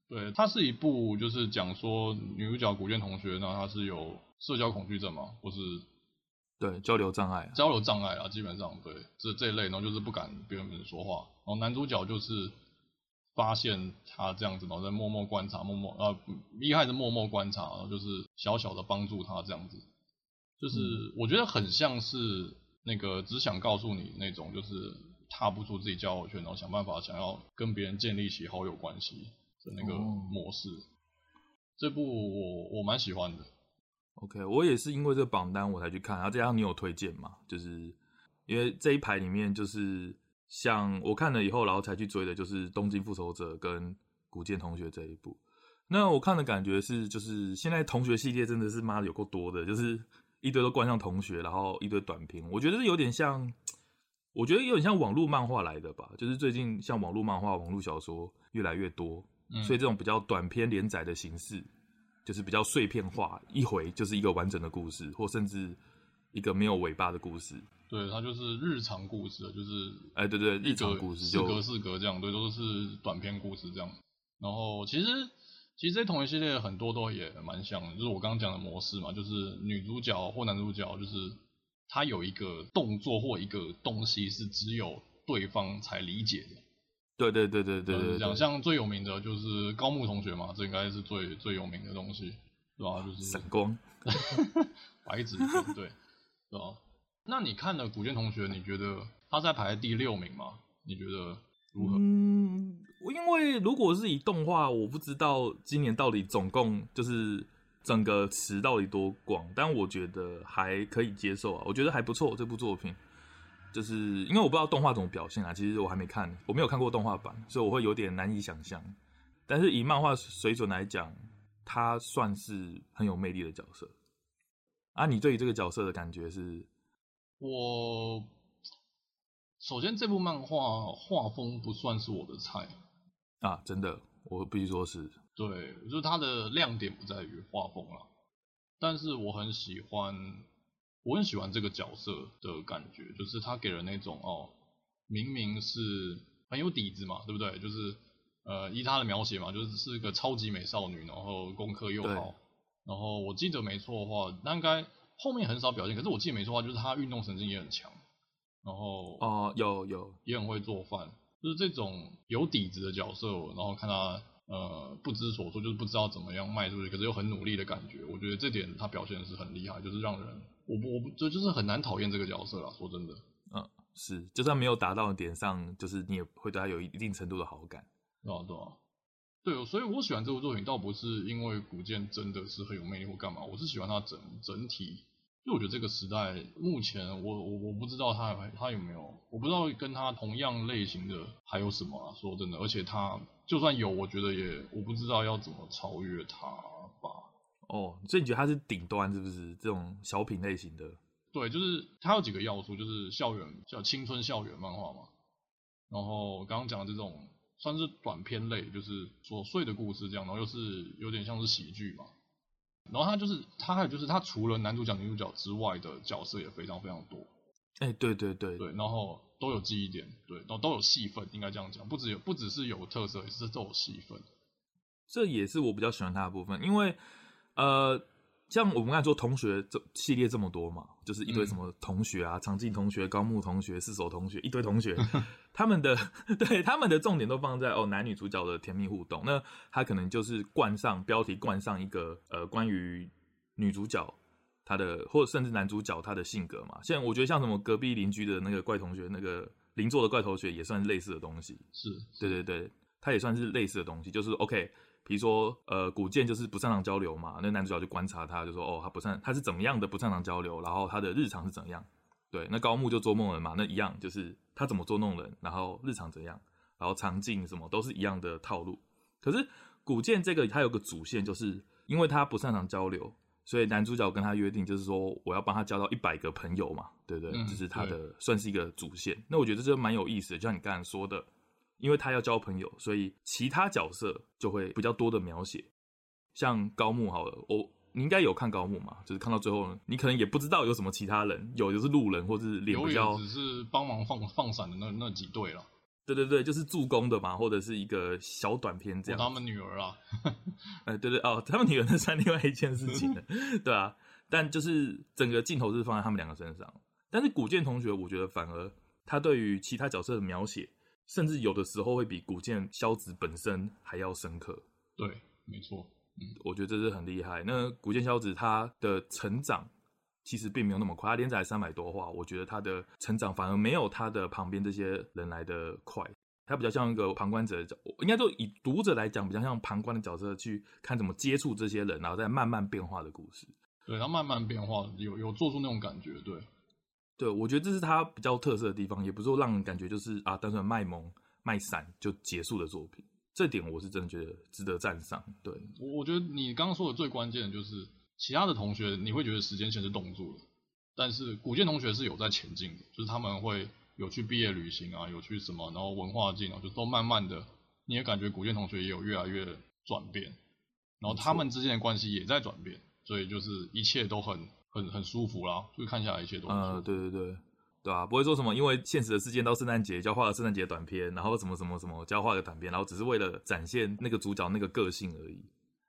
对，它是一部就是讲说女主角古见同学，那她是有社交恐惧症嘛，或是。对，交流障碍，交流障碍啊，基本上对，这这一类，然后就是不敢跟别人说话。然后男主角就是发现他这样子，然后在默默观察，默默呃，一开始默默观察，然后就是小小的帮助他这样子。就是我觉得很像是那个只想告诉你那种，就是踏不出自己交友圈，然后想办法想要跟别人建立起好友关系的那个模式。哦、这部我我蛮喜欢的。OK，我也是因为这个榜单我才去看，然后加上你有推荐嘛，就是因为这一排里面就是像我看了以后，然后才去追的，就是《东京复仇者》跟《古剑同学》这一部。那我看的感觉是，就是现在同学系列真的是妈的有够多的，就是一堆都冠上同学，然后一堆短评，我觉得是有点像，我觉得有点像网络漫画来的吧，就是最近像网络漫画、网络小说越来越多，嗯，所以这种比较短篇连载的形式。就是比较碎片化，一回就是一个完整的故事，或甚至一个没有尾巴的故事。对，它就是日常故事，就是哎，对对，日常故事就四格四格这样，对，都是短篇故事这样。然后其实其实这同一系列很多都也蛮像的，就是我刚刚讲的模式嘛，就是女主角或男主角，就是他有一个动作或一个东西是只有对方才理解的。对对对对对对，对，讲像最有名的就是高木同学嘛，这应该是最最有名的东西，对吧？就是闪光，<laughs> 白纸对，对吧？那你看了古剑同学，你觉得他在排第六名吗？你觉得如何？嗯，因为如果是以动画，我不知道今年到底总共就是整个池到底多广，但我觉得还可以接受啊，我觉得还不错这部作品。就是因为我不知道动画怎么表现啊，其实我还没看，我没有看过动画版，所以我会有点难以想象。但是以漫画水准来讲，他算是很有魅力的角色。啊，你对于这个角色的感觉是？我首先这部漫画画风不算是我的菜啊，真的，我必须说是。对，就是它的亮点不在于画风啦，但是我很喜欢，我很喜欢这个角色的感觉，就是他给人那种哦，明明是很有底子嘛，对不对？就是呃，依他的描写嘛，就是是一个超级美少女，然后功课又好，然后我记得没错的话，那应该。后面很少表现，可是我记得没错的话，就是他运动神经也很强，然后哦，有有也很会做饭，就是这种有底子的角色，然后看他呃不知所措，就是不知道怎么样卖出去，可是又很努力的感觉，我觉得这点他表现的是很厉害，就是让人我不我不就就是很难讨厌这个角色啦，说真的，嗯，是，就算没有达到点上，就是你也会对他有一定程度的好感，对啊对啊，对，所以我喜欢这部作品，倒不是因为古剑真的是很有魅力或干嘛，我是喜欢它整整体。就我觉得这个时代，目前我我我不知道他他有没有，我不知道跟他同样类型的还有什么啊。说真的，而且他就算有，我觉得也我不知道要怎么超越它吧。哦，所以你觉得它是顶端是不是？这种小品类型的？对，就是它有几个要素，就是校园叫青春校园漫画嘛。然后刚刚讲的这种算是短篇类，就是琐碎的故事这样，然后又是有点像是喜剧嘛。然后它就是它还有就是它除了男主角女主角之外的角色也非常非常多，哎、欸，对对对对，然后都有记忆点，对，都都有戏份，应该这样讲，不只有不只是有特色，也是都有戏份。这也是我比较喜欢他的部分，因为呃。像我们刚才说同学这系列这么多嘛，就是一堆什么同学啊，长进同学、高木同学、四手同学，一堆同学，<laughs> 他们的 <laughs> 对他们的重点都放在哦男女主角的甜蜜互动，那他可能就是冠上标题，冠上一个呃关于女主角她的或者甚至男主角他的性格嘛。现在我觉得像什么隔壁邻居的那个怪同学，那个邻座的怪同学也算是类似的东西，是，对对对，他也算是类似的东西，就是 OK。比如说，呃，古剑就是不擅长交流嘛，那男主角就观察他，就说，哦，他不擅，他是怎么样的不擅长交流，然后他的日常是怎样？对，那高木就捉梦人嘛，那一样就是他怎么捉弄人，然后日常怎样，然后场景什么都是一样的套路。可是古剑这个他有个主线，就是因为他不擅长交流，所以男主角跟他约定，就是说我要帮他交到一百个朋友嘛，对不对？这、嗯就是他的算是一个主线。那我觉得这蛮有意思的，就像你刚才说的。因为他要交朋友，所以其他角色就会比较多的描写。像高木好了，我你应该有看高木嘛？就是看到最后呢，你可能也不知道有什么其他人，有的是路人或者是脸比较，只是帮忙放放闪的那那几对了。对对对，就是助攻的嘛，或者是一个小短片这样。他们女儿啊，<laughs> 哎对对哦，他们女儿那算另外一件事情了，<laughs> 对啊。但就是整个镜头是放在他们两个身上。但是古剑同学，我觉得反而他对于其他角色的描写。甚至有的时候会比古剑萧子本身还要深刻。对，没错，嗯，我觉得这是很厉害。那古剑萧子他的成长其实并没有那么快，他连载三百多话，我觉得他的成长反而没有他的旁边这些人来得快。他比较像一个旁观者的角，应该就以读者来讲，比较像旁观的角色去看怎么接触这些人，然后再慢慢变化的故事。对，他慢慢变化，有有做出那种感觉，对。对，我觉得这是他比较特色的地方，也不是说让人感觉就是啊，单纯卖萌卖散就结束的作品。这点我是真的觉得值得赞赏。对，我我觉得你刚刚说的最关键的就是，其他的同学你会觉得时间线是冻住了，但是古建同学是有在前进的，就是他们会有去毕业旅行啊，有去什么，然后文化进啊，就都慢慢的，你也感觉古建同学也有越来越转变，然后他们之间的关系也在转变，所以就是一切都很。很很舒服啦，就看下来一切都。嗯，对对对，对啊，不会说什么，因为现实的事件到圣诞节就要画个圣诞节短片，然后什么什么什么就要画个短片，然后只是为了展现那个主角那个个性而已。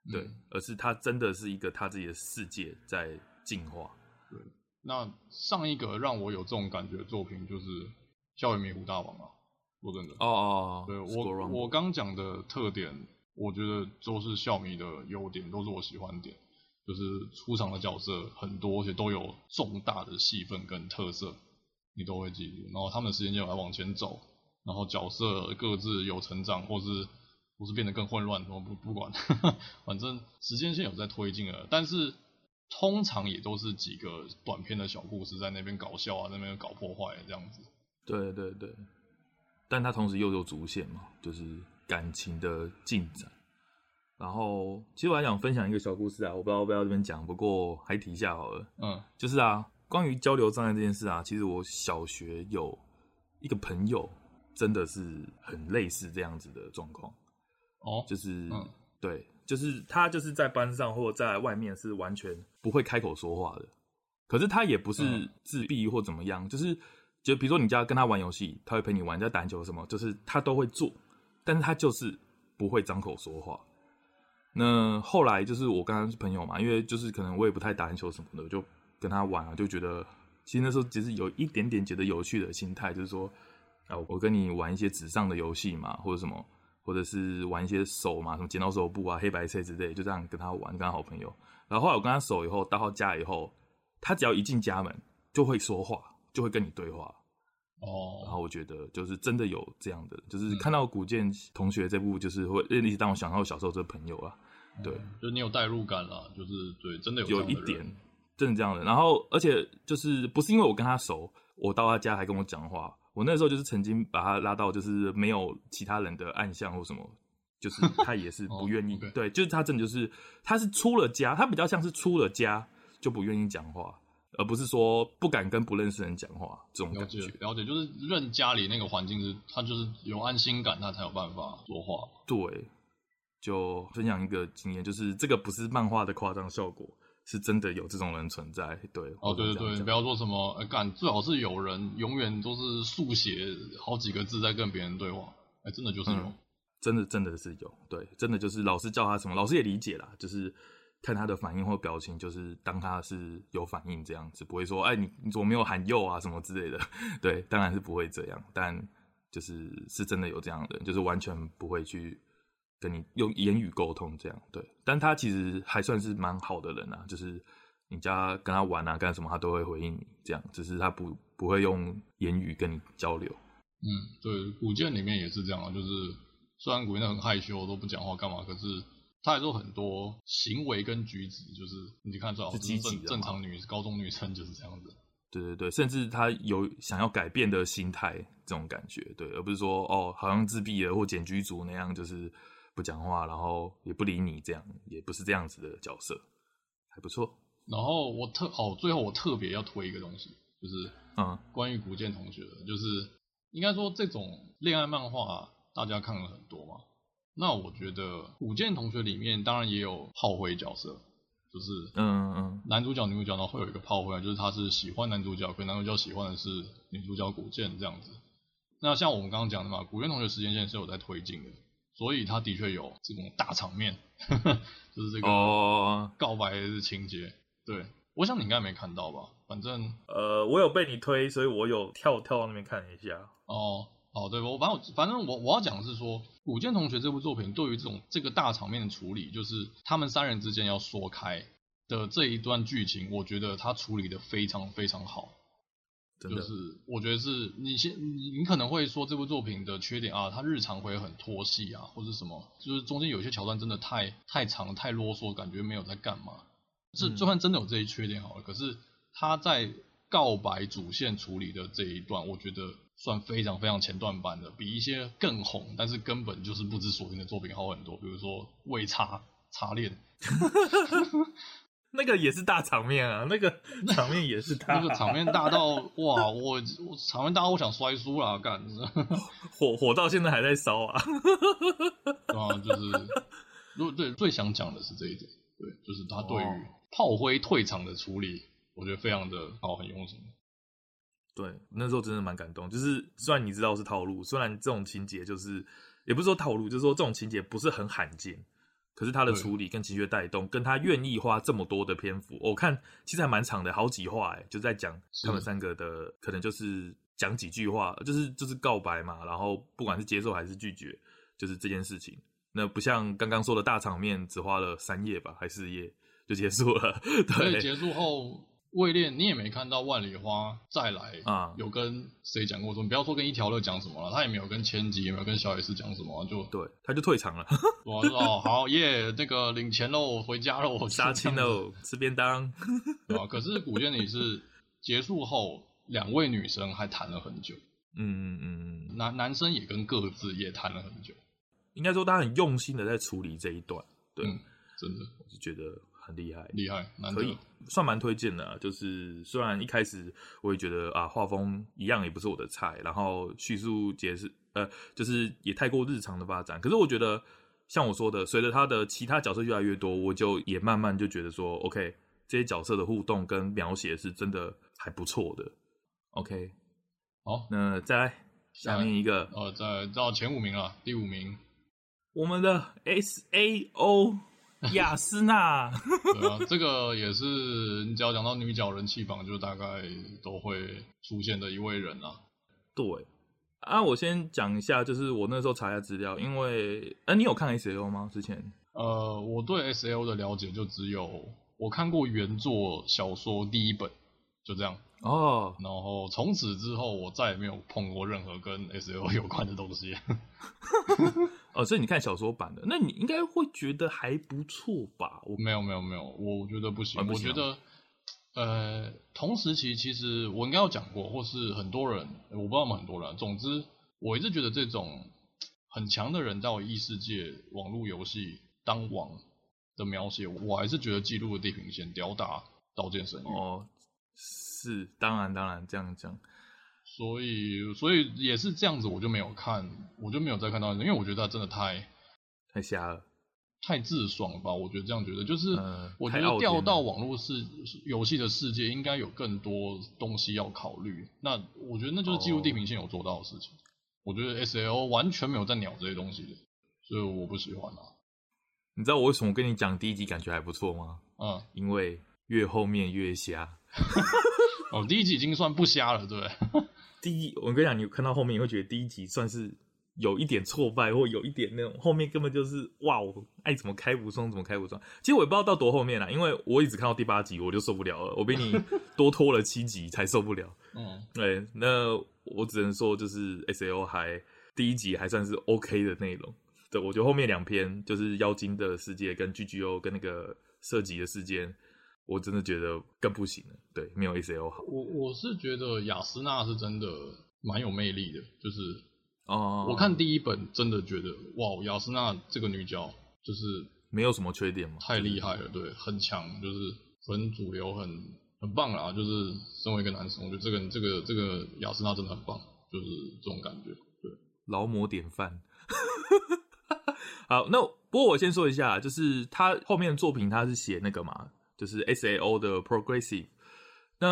对，嗯、而是他真的是一个他自己的世界在进化。对，那上一个让我有这种感觉的作品就是《校园迷糊大王》啊。说真的。哦哦，对我我刚讲的特点，我觉得都是校迷的优点，都是我喜欢点，就是出场的角色很多，而且都有重大的戏份跟特色，你都会记住。然后他们的时间线还往前走，然后角色各自有成长，或是或是变得更混乱，我不不管，<laughs> 反正时间线有在推进了，但是。通常也都是几个短片的小故事，在那边搞笑啊，在那边搞破坏这样子。对对对，但它同时又有主线嘛，就是感情的进展。然后，其实我还想分享一个小故事啊，我不知道要不要这边讲，不过还提一下好了。嗯，就是啊，关于交流障碍这件事啊，其实我小学有一个朋友，真的是很类似这样子的状况。哦，就是，嗯，对。就是他就是在班上或者在外面是完全不会开口说话的，可是他也不是自闭或怎么样，嗯、就是就比如说你家跟他玩游戏，他会陪你玩，在打篮球什么，就是他都会做，但是他就是不会张口说话。那后来就是我刚刚是朋友嘛，因为就是可能我也不太打篮球什么的，就跟他玩啊，就觉得其实那时候其实有一点点觉得有趣的心态，就是说啊，我跟你玩一些纸上的游戏嘛，或者什么。或者是玩一些手嘛，什么剪刀手布啊、黑白车之类，就这样跟他玩，跟他好朋友。然后后来我跟他熟以后，到他家以后，他只要一进家门就会说话，就会跟你对话。哦。然后我觉得就是真的有这样的，就是看到古剑同学这部，就是会一直让我想到我小时候这个朋友啊。对，嗯、就是你有代入感啦，就是对，真的有有一点，真的这样的。然后而且就是不是因为我跟他熟，我到他家还跟我讲话。我那时候就是曾经把他拉到，就是没有其他人的暗巷或什么，就是 <laughs> 他也是不愿意。对，就是他真的就是他是出了家，他比较像是出了家就不愿意讲话，而不是说不敢跟不认识人讲话这种感觉。了解，就是认家里那个环境是，他就是有安心感，他才有办法说话。对，就分享一个经验，就是这个不是漫画的夸张效果。是真的有这种人存在，对哦，对对对，不要说什么，哎、欸，干，最好是有人永远都是速写好几个字在跟别人对话，哎、欸，真的就是有，嗯、真的真的是有，对，真的就是老师叫他什么，老师也理解啦，就是看他的反应或表情，就是当他是有反应这样子，不会说，哎、欸，你你怎么没有喊右啊什么之类的，<laughs> 对，当然是不会这样，但就是是真的有这样的人，就是完全不会去。跟你用言语沟通这样对，但他其实还算是蛮好的人啊，就是你家跟他玩啊干什么，他都会回应你这样，只是他不不会用言语跟你交流。嗯，对，古剑里面也是这样啊，就是虽然古剑很害羞，都不讲话干嘛，可是他还是有很多行为跟举止，就是你看最好是积极的正常女高中女生就是这样子。对对对，甚至他有想要改变的心态，这种感觉，对，而不是说哦，好像自闭了或简居族那样，就是。不讲话，然后也不理你，这样也不是这样子的角色，还不错。然后我特哦，最后我特别要推一个东西，就是嗯，关于古剑同学的，就是应该说这种恋爱漫画大家看了很多嘛。那我觉得古剑同学里面当然也有炮灰角色，就是嗯嗯，男主角女主角呢会有一个炮灰，就是他是喜欢男主角，可男主角喜欢的是女主角古剑这样子。那像我们刚刚讲的嘛，古剑同学时间线是有在推进的。所以他的确有这种大场面，呵呵就是这个告白的情节。Oh. 对，我想你应该没看到吧？反正呃，我有被你推，所以我有跳跳到那边看一下。哦，哦，对，我反正反正我我要讲的是说，古剑同学这部作品对于这种这个大场面的处理，就是他们三人之间要说开的这一段剧情，我觉得他处理的非常非常好。就是我觉得是你先你你可能会说这部作品的缺点啊，它日常会很拖戏啊，或者什么，就是中间有些桥段真的太太长太啰嗦，感觉没有在干嘛。这就算真的有这一缺点好了，可是他在告白主线处理的这一段，我觉得算非常非常前段版的，比一些更红但是根本就是不知所云的作品好很多。比如说《未插插链》。<laughs> 那个也是大场面啊，那个场面也是大，那个场面大到哇，我我场面大到我想摔书了，干，<laughs> 火火到现在还在烧啊，<laughs> 啊，就是，如果对最想讲的是这一点，对，就是他对于炮灰退场的处理，我觉得非常的好，很用心。对，那时候真的蛮感动，就是虽然你知道是套路，虽然这种情节就是也不是说套路，就是说这种情节不是很罕见。可是他的处理跟情绪带动，跟他愿意花这么多的篇幅，我看其实还蛮长的，好几话哎，就在讲他们三个的可能就是讲几句话，就是就是告白嘛，然后不管是接受还是拒绝，就是这件事情。那不像刚刚说的大场面，只花了三页吧，还是四页就结束了。<laughs> 对，结束后。位列，你也没看到万里花再来啊？有跟谁讲过说？你不要说跟一条乐讲什么了，他也没有跟千吉，也没有跟小野寺讲什么，就对，他就退场了。<laughs> 我说哦，好耶，那个领钱喽，回家喽，杀青喽，吃便当。<laughs> 对吧？可是古见里是结束后，两位女生还谈了很久。嗯嗯嗯嗯，男男生也跟各自也谈了很久。应该说他很用心的在处理这一段。对，嗯、真的，我是觉得。很厉害，厉害，可以算蛮推荐的啊。就是虽然一开始我也觉得啊，画风一样也不是我的菜，然后叙述解释呃，就是也太过日常的发展。可是我觉得，像我说的，随着他的其他角色越来越多，我就也慢慢就觉得说，OK，这些角色的互动跟描写是真的还不错的。OK，好，那再来下面一个，呃，再到前五名了，第五名，我们的 SAO。<laughs> 雅斯娜，对啊，这个也是你只要讲到女角人气榜，就大概都会出现的一位人啊。对，啊，我先讲一下，就是我那时候查一下资料，因为，哎、啊，你有看 S L 吗？之前？呃，我对 S L 的了解就只有我看过原作小说第一本，就这样。哦，然后从此之后，我再也没有碰过任何跟 S L 有关的东西。<laughs> 哦，所以你看小说版的，那你应该会觉得还不错吧？我没有没有没有，我觉得不行。不行我觉得，呃，同时期其实我应该有讲过，或是很多人，我不知道有没有很多人。总之，我一直觉得这种很强的人在异世界网络游戏当王的描写，我还是觉得《记录的地平线》吊打《刀剑神域》。哦，是，当然当然这样讲。所以，所以也是这样子，我就没有看，我就没有再看到，因为我觉得他真的太太瞎了，太自爽了吧？我觉得这样觉得，就是我觉得掉到网络世游戏的世界，应该有更多东西要考虑。那我觉得那就是记录地平线有做到的事情。哦、我觉得 S L 完全没有在鸟这些东西的，所以我不喜欢啊。你知道我为什么跟你讲第一集感觉还不错吗？嗯，因为越后面越瞎。<laughs> 哦，第一集已经算不瞎了，对不对？<laughs> 第一，我跟你讲，你看到后面，你会觉得第一集算是有一点挫败，或有一点那种后面根本就是哇，我爱怎么开无双怎么开无双。其实我也不知道到多后面了，因为我一直看到第八集我就受不了了，我比你 <laughs> 多拖了七集才受不了。嗯，对，那我只能说就是 S L 还第一集还算是 OK 的内容。对，我觉得后面两篇就是妖精的世界跟 G G O 跟那个射击的世界。我真的觉得更不行了，对，没有 ACL 好。我我是觉得雅斯娜是真的蛮有魅力的，就是哦，我看第一本真的觉得哇，雅斯娜这个女角就是没有什么缺点嘛，太厉害了，对，很强，就是很主流，很很棒啦。就是身为一个男生，我觉得这个这个这个雅斯娜真的很棒，就是这种感觉，对，劳模典范。<laughs> 好，那不过我先说一下，就是他后面的作品他是写那个嘛。就是 S A O 的 Progressive，那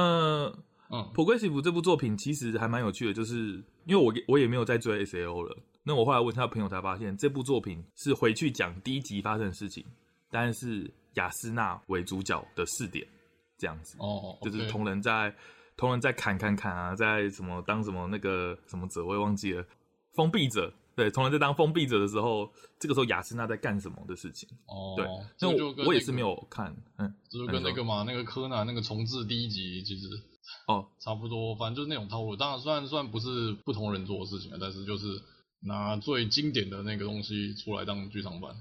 嗯，Progressive 这部作品其实还蛮有趣的，就是因为我我也没有在追 S A O 了，那我后来问他的朋友才发现，这部作品是回去讲第一集发生的事情，但是雅斯娜为主角的试点，这样子哦，oh. 就是同人在同人在砍砍砍啊，在什么当什么那个什么者，我也忘记了，封闭者。对，从来在当封闭者的时候，这个时候雅诗娜在干什么的事情？哦，对，那我、那个、我也是没有看，嗯，就是跟那个嘛，那个柯南那个重置第一集其实哦 <laughs> 差不多，反正就是那种套路。当然，虽然虽然不是不同人做的事情，但是就是拿最经典的那个东西出来当剧场版。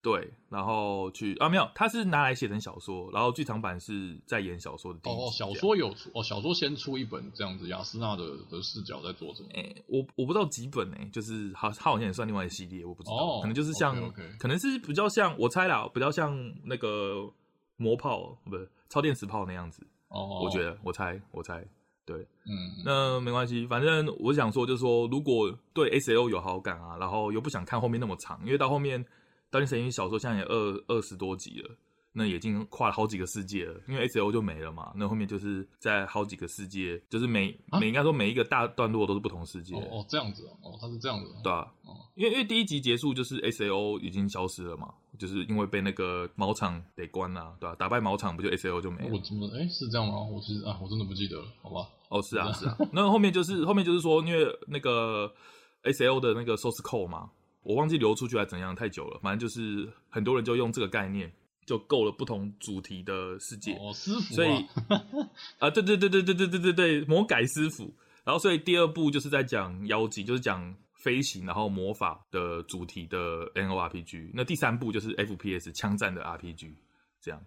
对，然后去啊，没有，他是拿来写成小说，然后剧场版是在演小说的第一集。哦，小说有出哦，小说先出一本这样子，雅斯娜的的视角在做什么？哎、欸，我我不知道几本哎、欸，就是好，他好像也算另外一个系列，我不知道，哦、可能就是像，okay, okay. 可能是比较像，我猜啦，比较像那个魔炮，不是超电磁炮那样子。哦，我觉得，我猜，我猜，对，嗯，那没关系，反正我想说，就是说，如果对 S L 有好感啊，然后又不想看后面那么长，因为到后面。《刀剑神域》小说现在也二二十多集了，那已经跨了好几个世界了，因为 S L 就没了嘛。那后面就是在好几个世界，就是每、啊、每应该说每一个大段落都是不同世界。哦，哦，这样子哦，它是这样子。对啊，哦、因为因为第一集结束就是 S L 已经消失了嘛，就是因为被那个茅场给关了，对吧、啊？打败茅场不就 S L 就没了？我怎么哎是这样吗？我其实啊我真的不记得了，好吧？哦是啊是啊，那后面就是后面就是说，因为那个 S L 的那个 source code 嘛，我忘记流出去还怎样，太久了，反正就是很多人就用这个概念。就够了不同主题的世界哦，师傅，所以 <laughs> 啊，对对对对对对对对对，魔改师傅。然后，所以第二部就是在讲妖精，就是讲飞行，然后魔法的主题的 NORPG。那第三部就是 FPS 枪战的 RPG，这样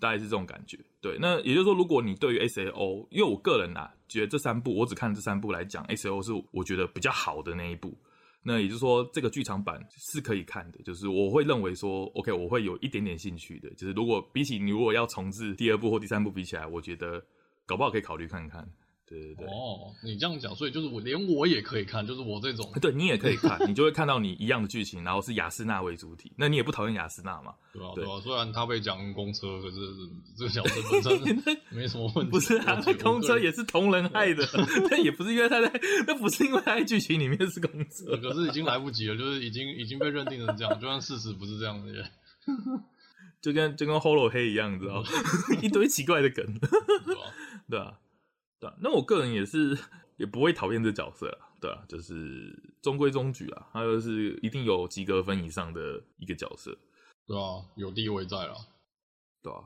大概是这种感觉。对，那也就是说，如果你对于 SAO，因为我个人啊，觉得这三部我只看这三部来讲，SAO 是我觉得比较好的那一部。那也就是说，这个剧场版是可以看的，就是我会认为说，OK，我会有一点点兴趣的。就是如果比起你如果要重置第二部或第三部比起来，我觉得搞不好可以考虑看看。对对对。哦，你这样讲，所以就是我连我也可以看，就是我这种。对，你也可以看，<laughs> 你就会看到你一样的剧情，然后是雅斯娜为主体。那你也不讨厌雅斯娜嘛？对啊，对啊。虽然他被讲公车，可是这个角色本身 <laughs> 没什么问题。不是啊，那公车也是同人害的，但 <laughs> 也不是因为他在，那不是因为他在剧情里面是公车。可是已经来不及了，就是已经已经被认定成这样，就算事实不是这样的耶。就跟就跟 Holo 黑一样，你知道吗？一堆奇怪的梗。对啊。对啊。那我个人也是也不会讨厌这角色啊，对啊，就是中规中矩啊，他就是一定有及格分以上的一个角色，对啊，有地位在了，对啊，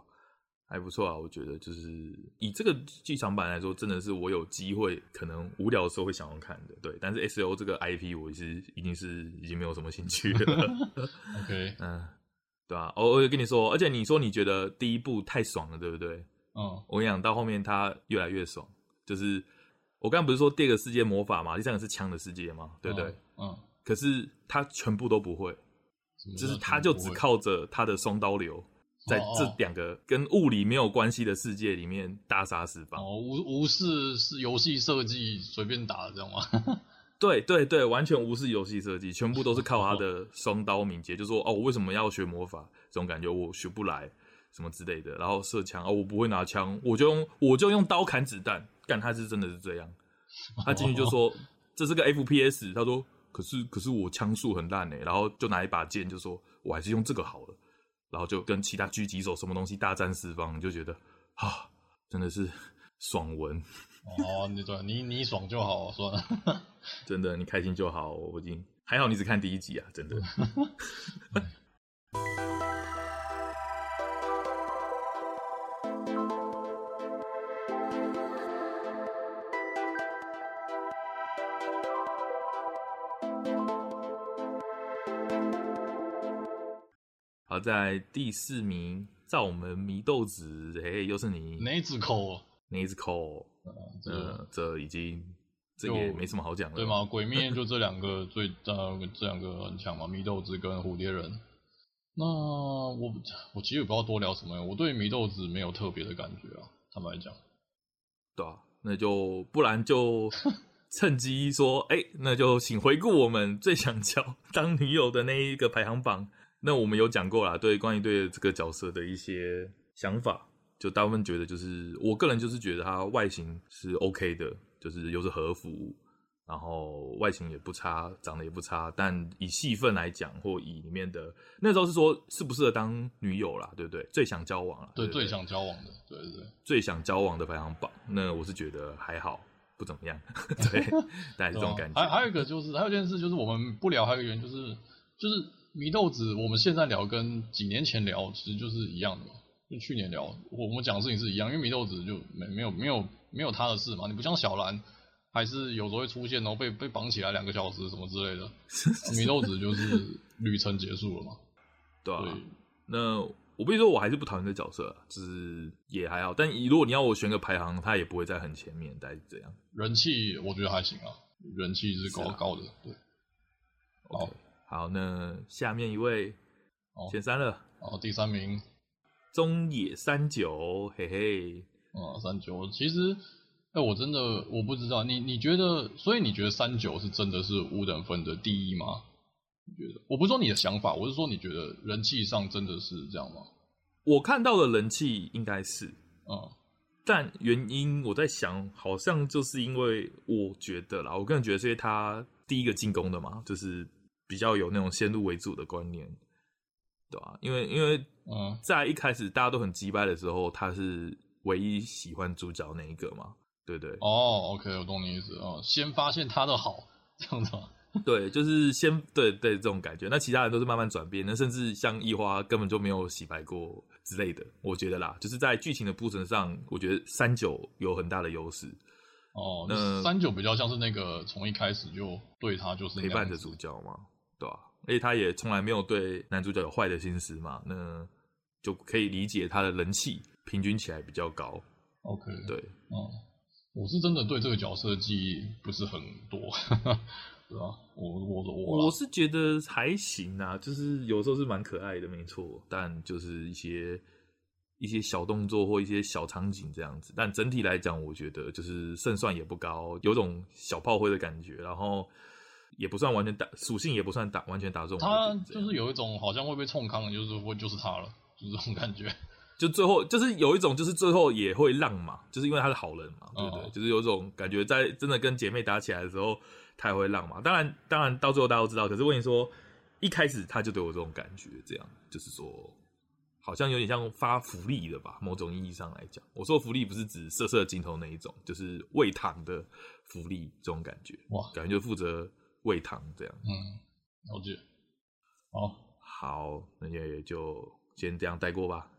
还不错啊，我觉得就是以这个剧场版来说，真的是我有机会可能无聊的时候会想要看的，对，但是 S O 这个 I P 我是已经是已经没有什么兴趣了，<laughs> OK，嗯，对啊，我我跟你说，而且你说你觉得第一部太爽了，对不对？嗯，我跟你讲，到后面它越来越爽。就是我刚刚不是说第二个世界魔法嘛，第三个是枪的世界嘛，对不对？嗯。嗯，可是他全部都不会，就是他就只靠着他的双刀流，在这两个跟物理没有关系的世界里面大杀四方。哦，无无视是游戏设计，随便打的这样吗？<laughs> 对对对，完全无视游戏设计，全部都是靠他的双刀敏捷。就说哦，我为什么要学魔法？这种感觉我学不来，什么之类的。然后射枪哦，我不会拿枪，我就用我就用刀砍子弹。干，他是真的是这样，他进去就说这是个 FPS，他说可是可是我枪术很烂哎，然后就拿一把剑就说我还是用这个好了，然后就跟其他狙击手什么东西大战四方，就觉得啊真的是爽文哦，你对，你你爽就好，算了，<laughs> 真的你开心就好，我已经。还好，你只看第一集啊，真的。<laughs> 在第四名，在我们祢豆子，嘿、欸，又是你。哪只口？哪只口？呃，这已经这也没什么好讲了，对吗？鬼灭 <laughs> 就这两个最呃，这两个很强嘛，祢豆子跟蝴蝶人。那我我其实也不知道多聊什么，我对祢豆子没有特别的感觉啊，坦白讲。对啊，那就不然就 <laughs> 趁机说，哎、欸，那就请回顾我们最想交当女友的那一个排行榜。那我们有讲过啦，对关于对这个角色的一些想法，就大部分觉得就是我个人就是觉得他外形是 OK 的，就是又是和服，然后外形也不差，长得也不差，但以戏份来讲，或以里面的那时候是说适不适合当女友啦，对不对？最想交往啦，对，最想交往的，对对对，最想交往的排行榜，那我是觉得还好，不怎么样，<laughs> 对，<laughs> 大概是这种感觉。还还有一个就是还有一件事就是我们不聊，还有一个原因就是就是。祢豆子，我们现在聊跟几年前聊其实就是一样的嘛，就去年聊我们讲的事情是一样，因为米豆子就没没有没有没有他的事嘛，你不像小兰，还是有时候会出现，然后被被绑起来两个小时什么之类的，<laughs> 米豆子就是旅程结束了嘛，对啊。那我必须说，我还是不讨厌这角色，就是也还好，但如果你要我选个排行，他也不会在很前面，大概是这样。人气我觉得还行啊，人气是高高的，对，好。Okay. 好，那下面一位，前三了。哦，第三名，中野三九，嘿嘿。哦，三九，其实，哎、欸，我真的我不知道，你你觉得，所以你觉得三九是真的是五等分的第一吗？你觉得？我不是说你的想法，我是说你觉得人气上真的是这样吗？我看到的人气应该是，嗯，但原因我在想，好像就是因为我觉得啦，我个人觉得是因为他第一个进攻的嘛，就是比较有那种先入为主的观念，对吧、啊？因为因为嗯，在一开始大家都很击败的时候，他是唯一喜欢主角那一个嘛，对不对？哦，OK，我懂你意思哦，先发现他的好，这样子吗？<laughs> 对，就是先对对这种感觉，那其他人都是慢慢转变，那甚至像一花根本就没有洗白过之类的，我觉得啦，就是在剧情的铺陈上，我觉得三九有很大的优势。哦，那三九比较像是那个从一开始就对他就是陪伴的主角嘛，对吧、啊？而且他也从来没有对男主角有坏的心思嘛，那就可以理解他的人气平均起来比较高。OK，对，嗯，我是真的对这个角色的记忆不是很多。<laughs> 对啊，我我我我是觉得还行啊，就是有时候是蛮可爱的，没错。但就是一些一些小动作或一些小场景这样子，但整体来讲，我觉得就是胜算也不高，有种小炮灰的感觉，然后也不算完全打属性，也不算打完全打中。他就是有一种好像会被冲康，就是会就是他了，就是这种感觉。就最后就是有一种就是最后也会让嘛，就是因为他是好人嘛，对不对？嗯、就是有一种感觉，在真的跟姐妹打起来的时候。他也会让嘛，当然，当然到最后大家都知道。可是我跟你说，一开始他就对我这种感觉，这样就是说，好像有点像发福利的吧？某种意义上来讲，我说福利不是指色色镜头那一种，就是喂糖的福利这种感觉。哇，感觉就负责喂糖这样。嗯，了解。好，好，那也就先这样带过吧。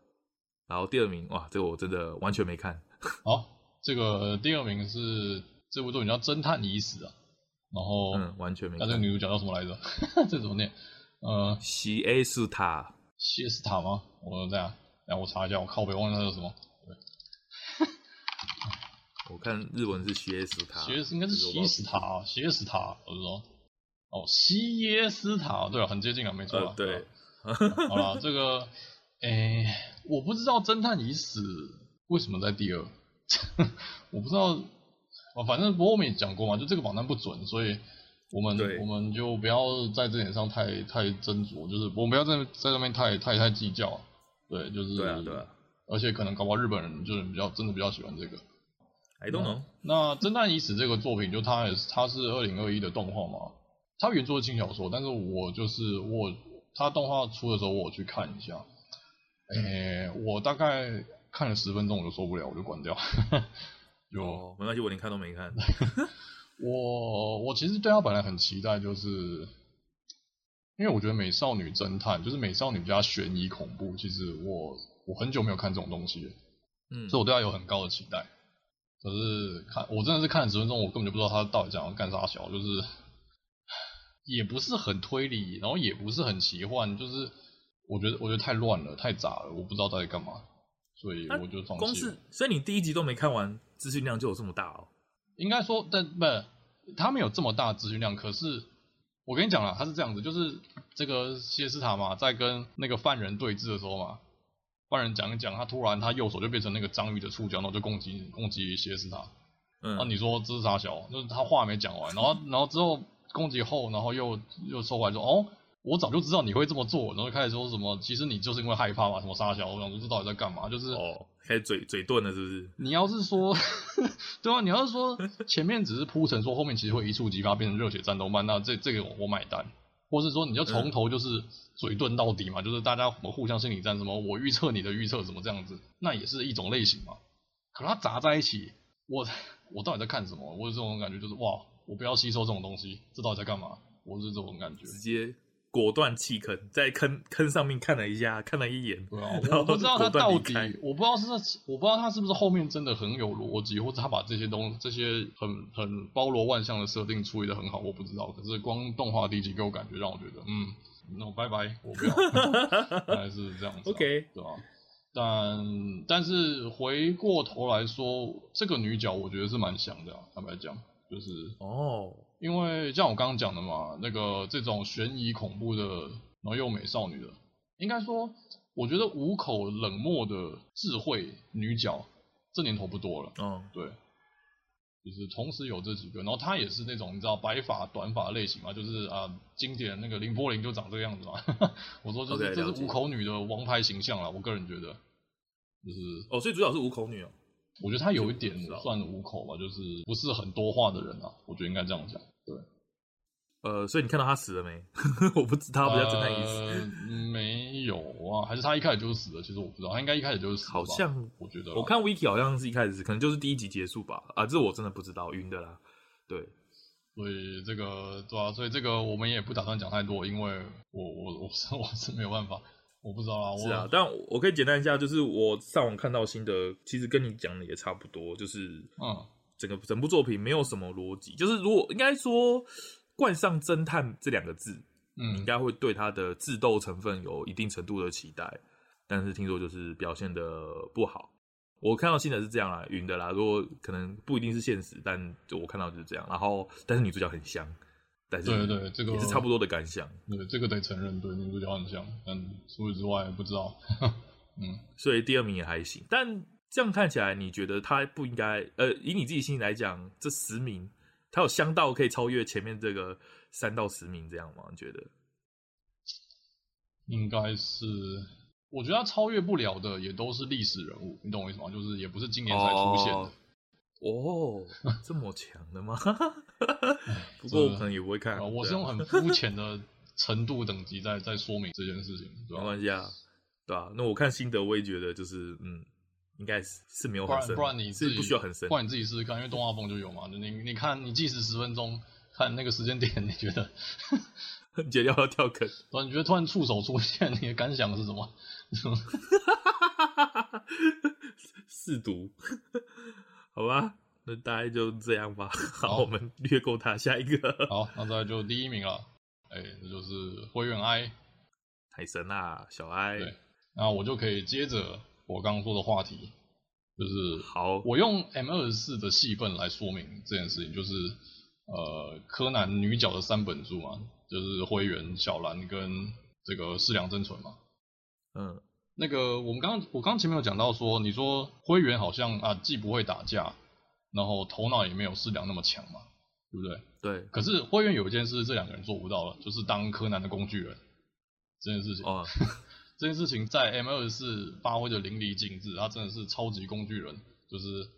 然后第二名，哇，这个我真的完全没看。<laughs> 好，这个第二名是这部作品叫《侦探已死》啊。然后，嗯，完全没。那这个女主角叫什么来着？<laughs> 这怎么念？呃，西埃斯塔，西斯塔吗？我这样，让我查一下，我靠北忘了叫什么。<laughs> 我看日文是西埃斯塔，西斯应该是西斯塔啊，西斯塔，我是说，哦，西耶斯塔，对啊，很接近啊，没错、呃。对，<laughs> 好了，这个，诶、欸，我不知道侦探已死为什么在第二，<laughs> 我不知道。反正不过我们也讲过嘛，就这个榜单不准，所以我们我们就不要在这点上太太斟酌，就是我们不要在在这边太太太计较，对，就是对啊对啊，而且可能搞不好日本人就是比较真的比较喜欢这个。I don't know。那《侦探已死》这个作品，就它也是它是二零二一的动画嘛，它原作是轻小说，但是我就是我它动画出的时候我去看一下，诶、欸，我大概看了十分钟我就受不了，我就关掉。<laughs> 就、哦，没关系，我连看都没看。<laughs> 我我其实对他本来很期待，就是因为我觉得美少女侦探就是美少女加悬疑恐怖，其实我我很久没有看这种东西了，嗯，所以我对他有很高的期待。可是看我真的是看了十分钟，我根本就不知道他到底想要干啥小，就是也不是很推理，然后也不是很奇幻，就是我觉得我觉得太乱了，太杂了，我不知道到底干嘛。所以我就放弃了。光是，所以你第一集都没看完，资讯量就有这么大哦？应该说，但不，他们有这么大的资讯量。可是我跟你讲了，他是这样子，就是这个谢斯塔嘛，在跟那个犯人对峙的时候嘛，犯人讲一讲，他突然他右手就变成那个章鱼的触角，然后就攻击攻击谢斯塔。嗯，啊，你说这是啥小？就是他话没讲完，然后然后之后攻击后，然后又又收回来说哦。我早就知道你会这么做，然后开始说什么？其实你就是因为害怕嘛，什么杀小，我想说这到底在干嘛？就是哦，开始嘴嘴遁了，是不是？你要是说，<laughs> 对啊，你要是说前面只是铺陈，说后面其实会一触即发，变成热血战斗漫，那这这个我买单。或是说你就从头就是嘴遁到底嘛，嗯、就是大家互相心理战，什么我预测你的预测，什么这样子，那也是一种类型嘛。可它砸在一起，我我到底在看什么？我有这种感觉，就是哇，我不要吸收这种东西，这到底在干嘛？我是这种感觉，直接。果断弃坑，在坑坑上面看了一下，看了一眼，啊、我不知道他到底，我不知道是，我不知道他是不是后面真的很有逻辑，或者他把这些东西，这些很很包罗万象的设定处理得很好，我不知道。可是光动画第一集给我感觉让我觉得，嗯，那我拜拜，我不要，<laughs> 原来是这样子、啊、，OK，对吧？但但是回过头来说，这个女角我觉得是蛮香的、啊，坦白讲，就是哦。Oh. 因为像我刚刚讲的嘛，那个这种悬疑恐怖的，然后又美少女的，应该说，我觉得五口冷漠的智慧女角，这年头不多了。嗯，对。就是同时有这几个，然后她也是那种你知道白发短发类型嘛，就是啊经典那个林波林就长这个样子嘛。<laughs> 我说就是这是五口女的王牌形象了，我个人觉得就是哦，所以主角是五口女哦。我觉得他有一点算五口吧，就是不是很多话的人啊，我觉得应该这样讲。对，呃，所以你看到他死了没？<laughs> 我不知道，不知道侦探意思。呃，没有啊，还是他一开始就是死了？其实我不知道，他应该一开始就是死了。好像我觉得，我看 Wiki 好像是一开始，可能就是第一集结束吧。啊，这我真的不知道，晕的啦。对，所以这个对啊，所以这个我们也不打算讲太多，因为我我我是 <laughs> 我是没有办法。我不知道啊，是啊，但我可以简单一下，就是我上网看到新的，其实跟你讲的也差不多，就是嗯，整个整部作品没有什么逻辑，就是如果应该说冠上侦探这两个字，嗯，应该会对他的智斗成分有一定程度的期待，但是听说就是表现的不好。我看到新的是这样啦，云的啦，如果可能不一定是现实，但就我看到就是这样。然后，但是女主角很香。对对对，这个也是差不多的感想。对，这个得承认，对女主角很像，但除此之外不知道。嗯，<laughs> 所以第二名也还行。但这样看起来，你觉得他不应该？呃，以你自己心里来讲，这十名他有香到可以超越前面这个三到十名这样吗？你觉得？应该是，我觉得他超越不了的也都是历史人物，你懂我意思吗？就是也不是今年才出现的。哦哦，这么强的吗？<laughs> <laughs> 不过我可能也不会看。我是用很肤浅的程度等级在在说明这件事情，没关系啊，对吧？那我看心得，我也觉得就是，嗯，应该是是没有很深，不然你自己不需要很深，不然你自己试试看，因为动画风就有嘛。你你看，你计时十分钟，看那个时间点，<laughs> 你觉得 <laughs> 你觉得要不要跳坑？你觉得突然触手出现，你的感想是什么？试读。好吧，那大概就这样吧。<laughs> 好，好我们略过他，下一个。好，那再来就第一名了。哎、欸，这就是灰原哀，海神啊，小哀。对，那我就可以接着我刚刚说的话题，就是好，我用 M 二十四的戏份来说明这件事情，就是呃，柯南女角的三本柱嘛，就是灰原、小兰跟这个世良真纯嘛。嗯。那个，我们刚刚我刚刚前面有讲到说，你说灰原好像啊，既不会打架，然后头脑也没有四良那么强嘛，对不对？对。可是灰原有一件事，这两个人做不到了，就是当柯南的工具人这件事情。哦。<laughs> 这件事情在 M 二十四发挥的淋漓尽致，他真的是超级工具人，就是。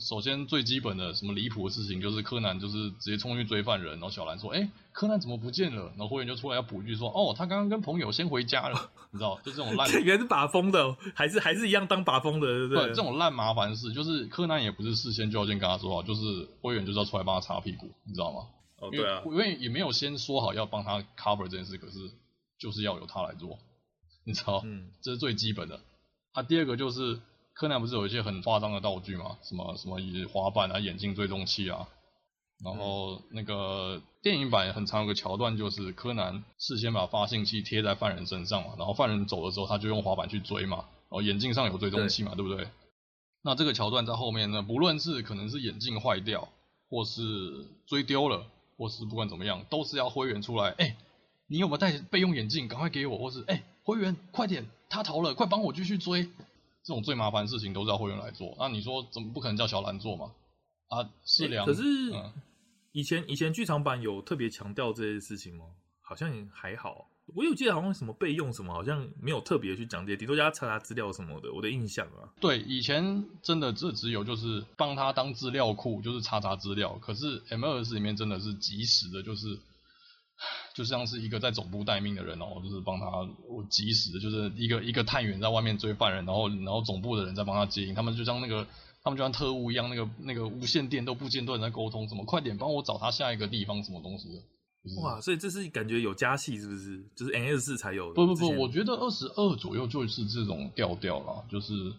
首先最基本的什么离谱的事情，就是柯南就是直接冲去追犯人，然后小兰说：“哎、欸，柯南怎么不见了？”然后灰原就出来要补一句说：“哦，他刚刚跟朋友先回家了。”你知道，就这种烂，<laughs> 原来是把风的，还是还是一样当把风的，对不对？对，这种烂麻烦事，就是柯南也不是事先就要先跟他说好，就是灰原就是要出来帮他擦屁股，你知道吗？哦，对啊，因为也没有先说好要帮他 cover 这件事，可是就是要由他来做，你知道？嗯，这是最基本的。啊，第二个就是。柯南不是有一些很夸张的道具吗？什么什么滑板啊、眼镜追踪器啊，然后那个电影版也很长有个桥段，就是柯南事先把发信器贴在犯人身上嘛，然后犯人走的时候，他就用滑板去追嘛，然后眼镜上有追踪器嘛，对，不对？那这个桥段在后面呢，不论是可能是眼镜坏掉，或是追丢了，或是不管怎么样，都是要灰原出来，哎，你有没有戴备用眼镜？赶快给我，或是哎，灰原快点，他逃了，快帮我继续追。这种最麻烦的事情都是要灰原来做，那你说怎么不可能叫小兰做嘛？啊，是良。可是，以前、嗯、以前剧场版有特别强调这些事情吗？好像也还好。我有记得好像什么备用什么，好像没有特别去讲这些，顶多叫他查查资料什么的。我的印象啊，对，以前真的这只有就是帮他当资料库，就是查查资料。可是 M 二四里面真的是及时的，就是。就像是一个在总部待命的人哦，就是帮他我及时的，就是一个一个探员在外面追犯人，然后然后总部的人在帮他接应，他们就像那个他们就像特务一样，那个那个无线电都不间断在沟通，怎么快点帮我找他下一个地方什么东西的。哇，所以这是感觉有加戏是不是？就是 N S 四才有的？不不不，我觉得二十二左右就是这种调调啦，就是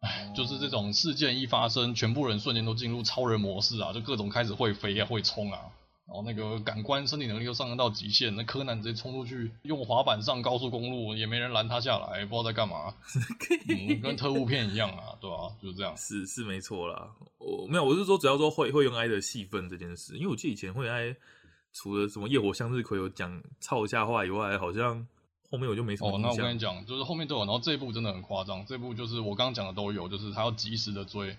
哎，就是这种事件一发生，全部人瞬间都进入超人模式啊，就各种开始会飞啊，会冲啊。然后那个感官、身体能力又上升到极限，那柯南直接冲出去，用滑板上高速公路，也没人拦他下来，不知道在干嘛，<laughs> 嗯，跟特务片一样啊，对吧、啊？就是这样。是是没错啦，我没有，我是说，只要说会会用爱的戏份这件事，因为我记得以前会爱除了什么夜火向日葵有讲操一下话以外，好像后面我就没什么。哦，那我跟你讲，就是后面都有，然后这一部真的很夸张，这部就是我刚刚讲的都有，就是他要及时的追。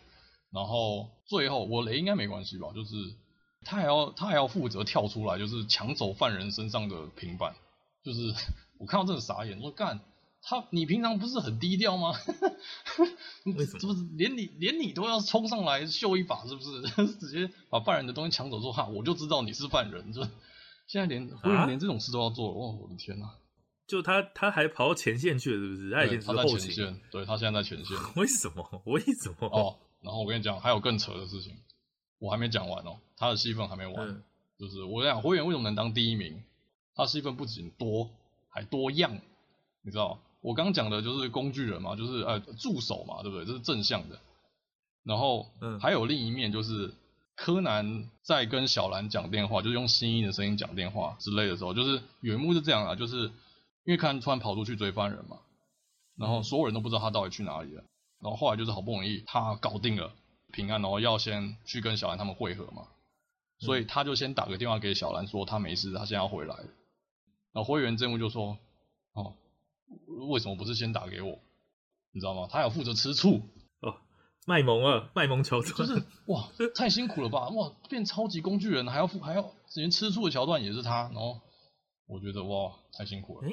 然后最后我雷应该没关系吧？就是他还要他还要负责跳出来，就是抢走犯人身上的平板。就是 <laughs> 我看到真的傻眼，我说干他你平常不是很低调吗？<laughs> 为什么？是不是连你连你都要冲上来秀一把？是不 <laughs> 是直接把犯人的东西抢走之后，哈，我就知道你是犯人。就现在连灰原连这种事都要做了，哇，我的天呐！就他他还跑到前线去了，是不是？他以前是后勤。他在前线，对，他现在在前线。为什么？为什么？哦，然后我跟你讲，还有更扯的事情，我还没讲完哦，他的戏份还没完。嗯、就是我跟你讲，灰原为什么能当第一名？他戏份不仅多，还多样。你知道，我刚讲的就是工具人嘛，就是呃助手嘛，对不对？这是正向的。然后，嗯，还有另一面就是柯南在跟小兰讲电话，就是用新一的声音讲电话之类的时候，就是有一幕是这样啊，就是。因为看突然跑出去追犯人嘛，然后所有人都不知道他到底去哪里了，然后后来就是好不容易他搞定了平安，然后要先去跟小兰他们会合嘛，所以他就先打个电话给小兰说他没事，他现在要回来。然后灰原正悟就说：“哦，为什么不是先打给我？你知道吗？他要负责吃醋哦，卖萌啊，卖萌桥段，就是哇，太辛苦了吧，哇，变超级工具人还要负还要连吃醋的桥段也是他，然后。”我觉得哇，太辛苦了。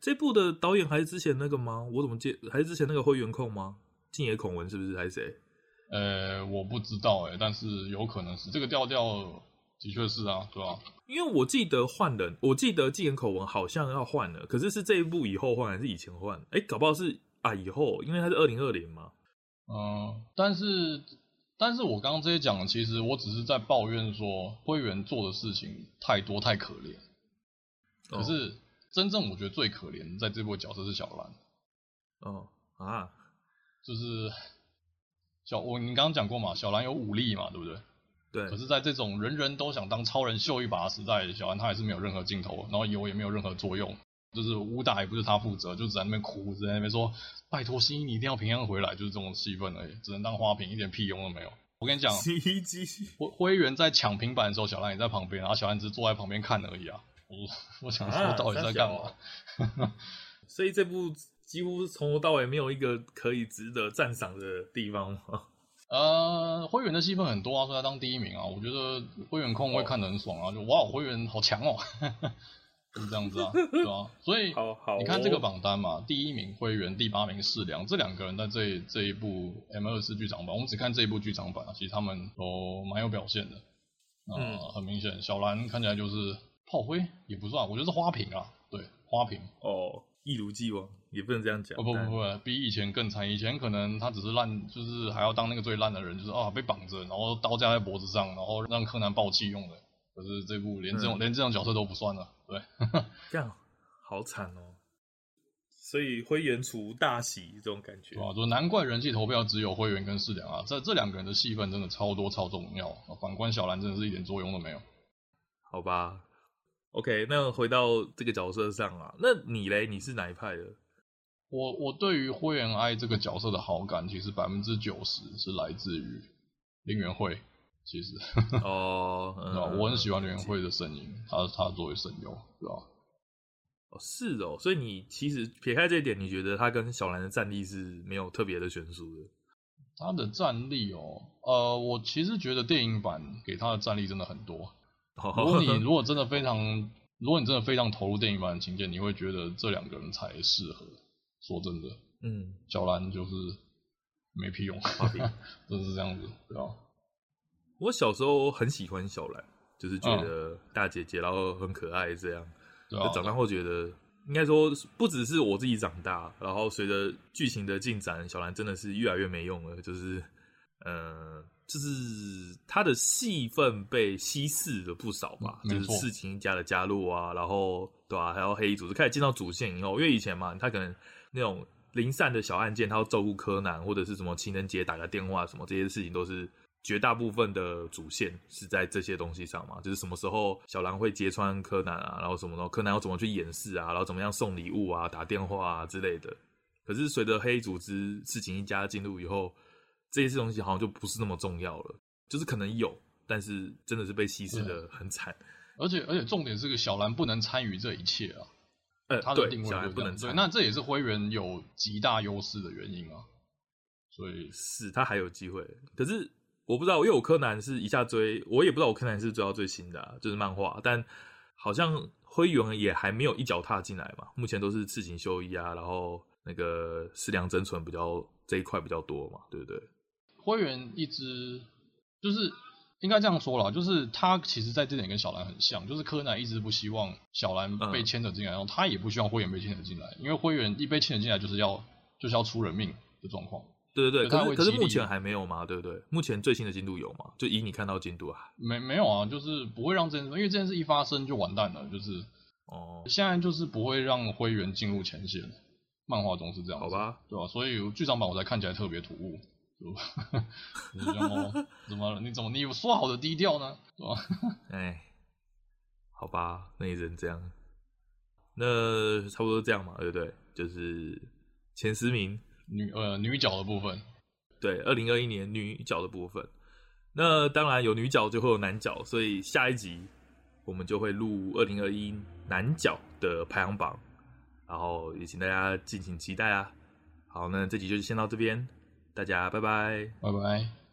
这部的导演还是之前那个吗？我怎么记？还是之前那个灰原控吗？静野孔文是不是？还是谁？呃，我不知道哎，但是有可能是这个调调，的确是啊，对吧、啊？因为我记得换人，我记得纪言口文好像要换了，可是是这一部以后换还是以前换？哎，搞不好是啊以后，因为它是二零二零嘛。嗯，但是，但是我刚刚这些讲的，其实我只是在抱怨说灰原做的事情太多太可怜。可是真正我觉得最可怜在这部角色是小兰。哦啊，就是小我你刚刚讲过嘛，小兰有武力嘛，对不对？对。可是，在这种人人都想当超人秀一把的时代，小兰她还是没有任何镜头，然后有也没有任何作用，就是武打也不是她负责，就只在那边哭，只在那边说拜托新一你一定要平安回来，就是这种戏份而已，只能当花瓶，一点屁用都没有。我跟你讲，灰灰原在抢平板的时候，小兰也在旁边，然后小兰只是坐在旁边看而已啊。我我想说，到底在干嘛？啊、所以这部几乎从头到尾没有一个可以值得赞赏的地方。呃，灰原的戏份很多啊，所以他当第一名啊。我觉得灰原控会看得很爽啊，哦、就哇，灰原好强哦，<laughs> 是这样子啊，对啊。所以你看这个榜单嘛，第一名灰原，第八名世良，这两个人在这这一部 M 二四剧场版，我们只看这一部剧场版啊，其实他们都蛮有表现的。呃、嗯，很明显，小兰看起来就是。炮灰也不算，我觉得是花瓶啊，对，花瓶。哦，一如既往，也不能这样讲。不不不不，比以前更惨。以前可能他只是烂，就是还要当那个最烂的人，就是啊被绑着，然后刀架在脖子上，然后让柯南爆气用的。可是这部连这种、嗯、连这种角色都不算了，对。<laughs> 这样好惨哦。所以灰原除大喜这种感觉。对啊，就难怪人气投票只有灰原跟四良啊，这这两个人的戏份真的超多超重要。反观小兰真的是一点作用都没有。好吧。OK，那回到这个角色上啊，那你嘞？你是哪一派的？我我对于灰原哀这个角色的好感，其实百分之九十是来自于林原惠。其实哦，<laughs> 嗯、我很喜欢林原惠的声音，他他作为声优，对吧？哦，是哦，所以你其实撇开这一点，你觉得他跟小兰的战力是没有特别的悬殊的？他的战力哦，呃，我其实觉得电影版给他的战力真的很多。如果你 <laughs> 如果真的非常，如果你真的非常投入电影版的情节，你会觉得这两个人才适合。说真的，嗯，小兰就是没屁用，就 <laughs> 是这样子，对吧？我小时候很喜欢小兰，就是觉得大姐姐，然后很可爱，这样。对啊。长大后觉得，应该说不只是我自己长大，然后随着剧情的进展，小兰真的是越来越没用了，就是，呃。就是她的戏份被稀释了不少吧，嗯、就是刺青一家的加入啊，然后对吧、啊，还有黑衣组织开始进到主线以后，因为以前嘛，他可能那种零散的小案件，他要照顾柯南或者是什么情人节打个电话什么这些事情，都是绝大部分的主线是在这些东西上嘛，就是什么时候小兰会揭穿柯南啊，然后什么时候柯南要怎么去掩饰啊，然后怎么样送礼物啊、打电话啊之类的。可是随着黑组织事情一家进入以后。这些东西好像就不是那么重要了，就是可能有，但是真的是被稀释的很惨。而且而且重点是个小兰不能参与这一切啊，呃，他的定位就不能。对，那这也是灰原有极大优势的原因啊。所以是他还有机会。可是我不知道，因为我柯南是一下追，我也不知道我柯南是追到最新的、啊，就是漫画，但好像灰原也还没有一脚踏进来嘛。目前都是赤井秀一啊，然后那个矢良真纯比较这一块比较多嘛，对不对？灰原一直就是。应该这样说啦，就是他其实在这点跟小兰很像，就是柯南一直不希望小兰被牵扯进来，嗯、然后他也不希望灰原被牵扯进来，因为灰原一被牵扯进来就是要就是要出人命的状况。对对对，可是可是目前还没有嘛，对不对？目前最新的进度有吗？就以你看到进度啊？没没有啊，就是不会让这件事，因为这件事一发生就完蛋了，就是哦，现在就是不会让灰原进入前线，漫画中是这样，好吧？对吧？所以剧场版我才看起来特别突兀。就 <laughs> 怎么了？你怎么你有说好的低调呢？是吧？<laughs> 哎，好吧，那也只能这样。那差不多这样嘛，对不对？就是前十名女呃女角的部分，对，二零二一年女角的部分。那当然有女角就会有男角，所以下一集我们就会录二零二一男角的排行榜，然后也请大家敬请期待啊。好，那这集就先到这边。大家拜拜，拜拜。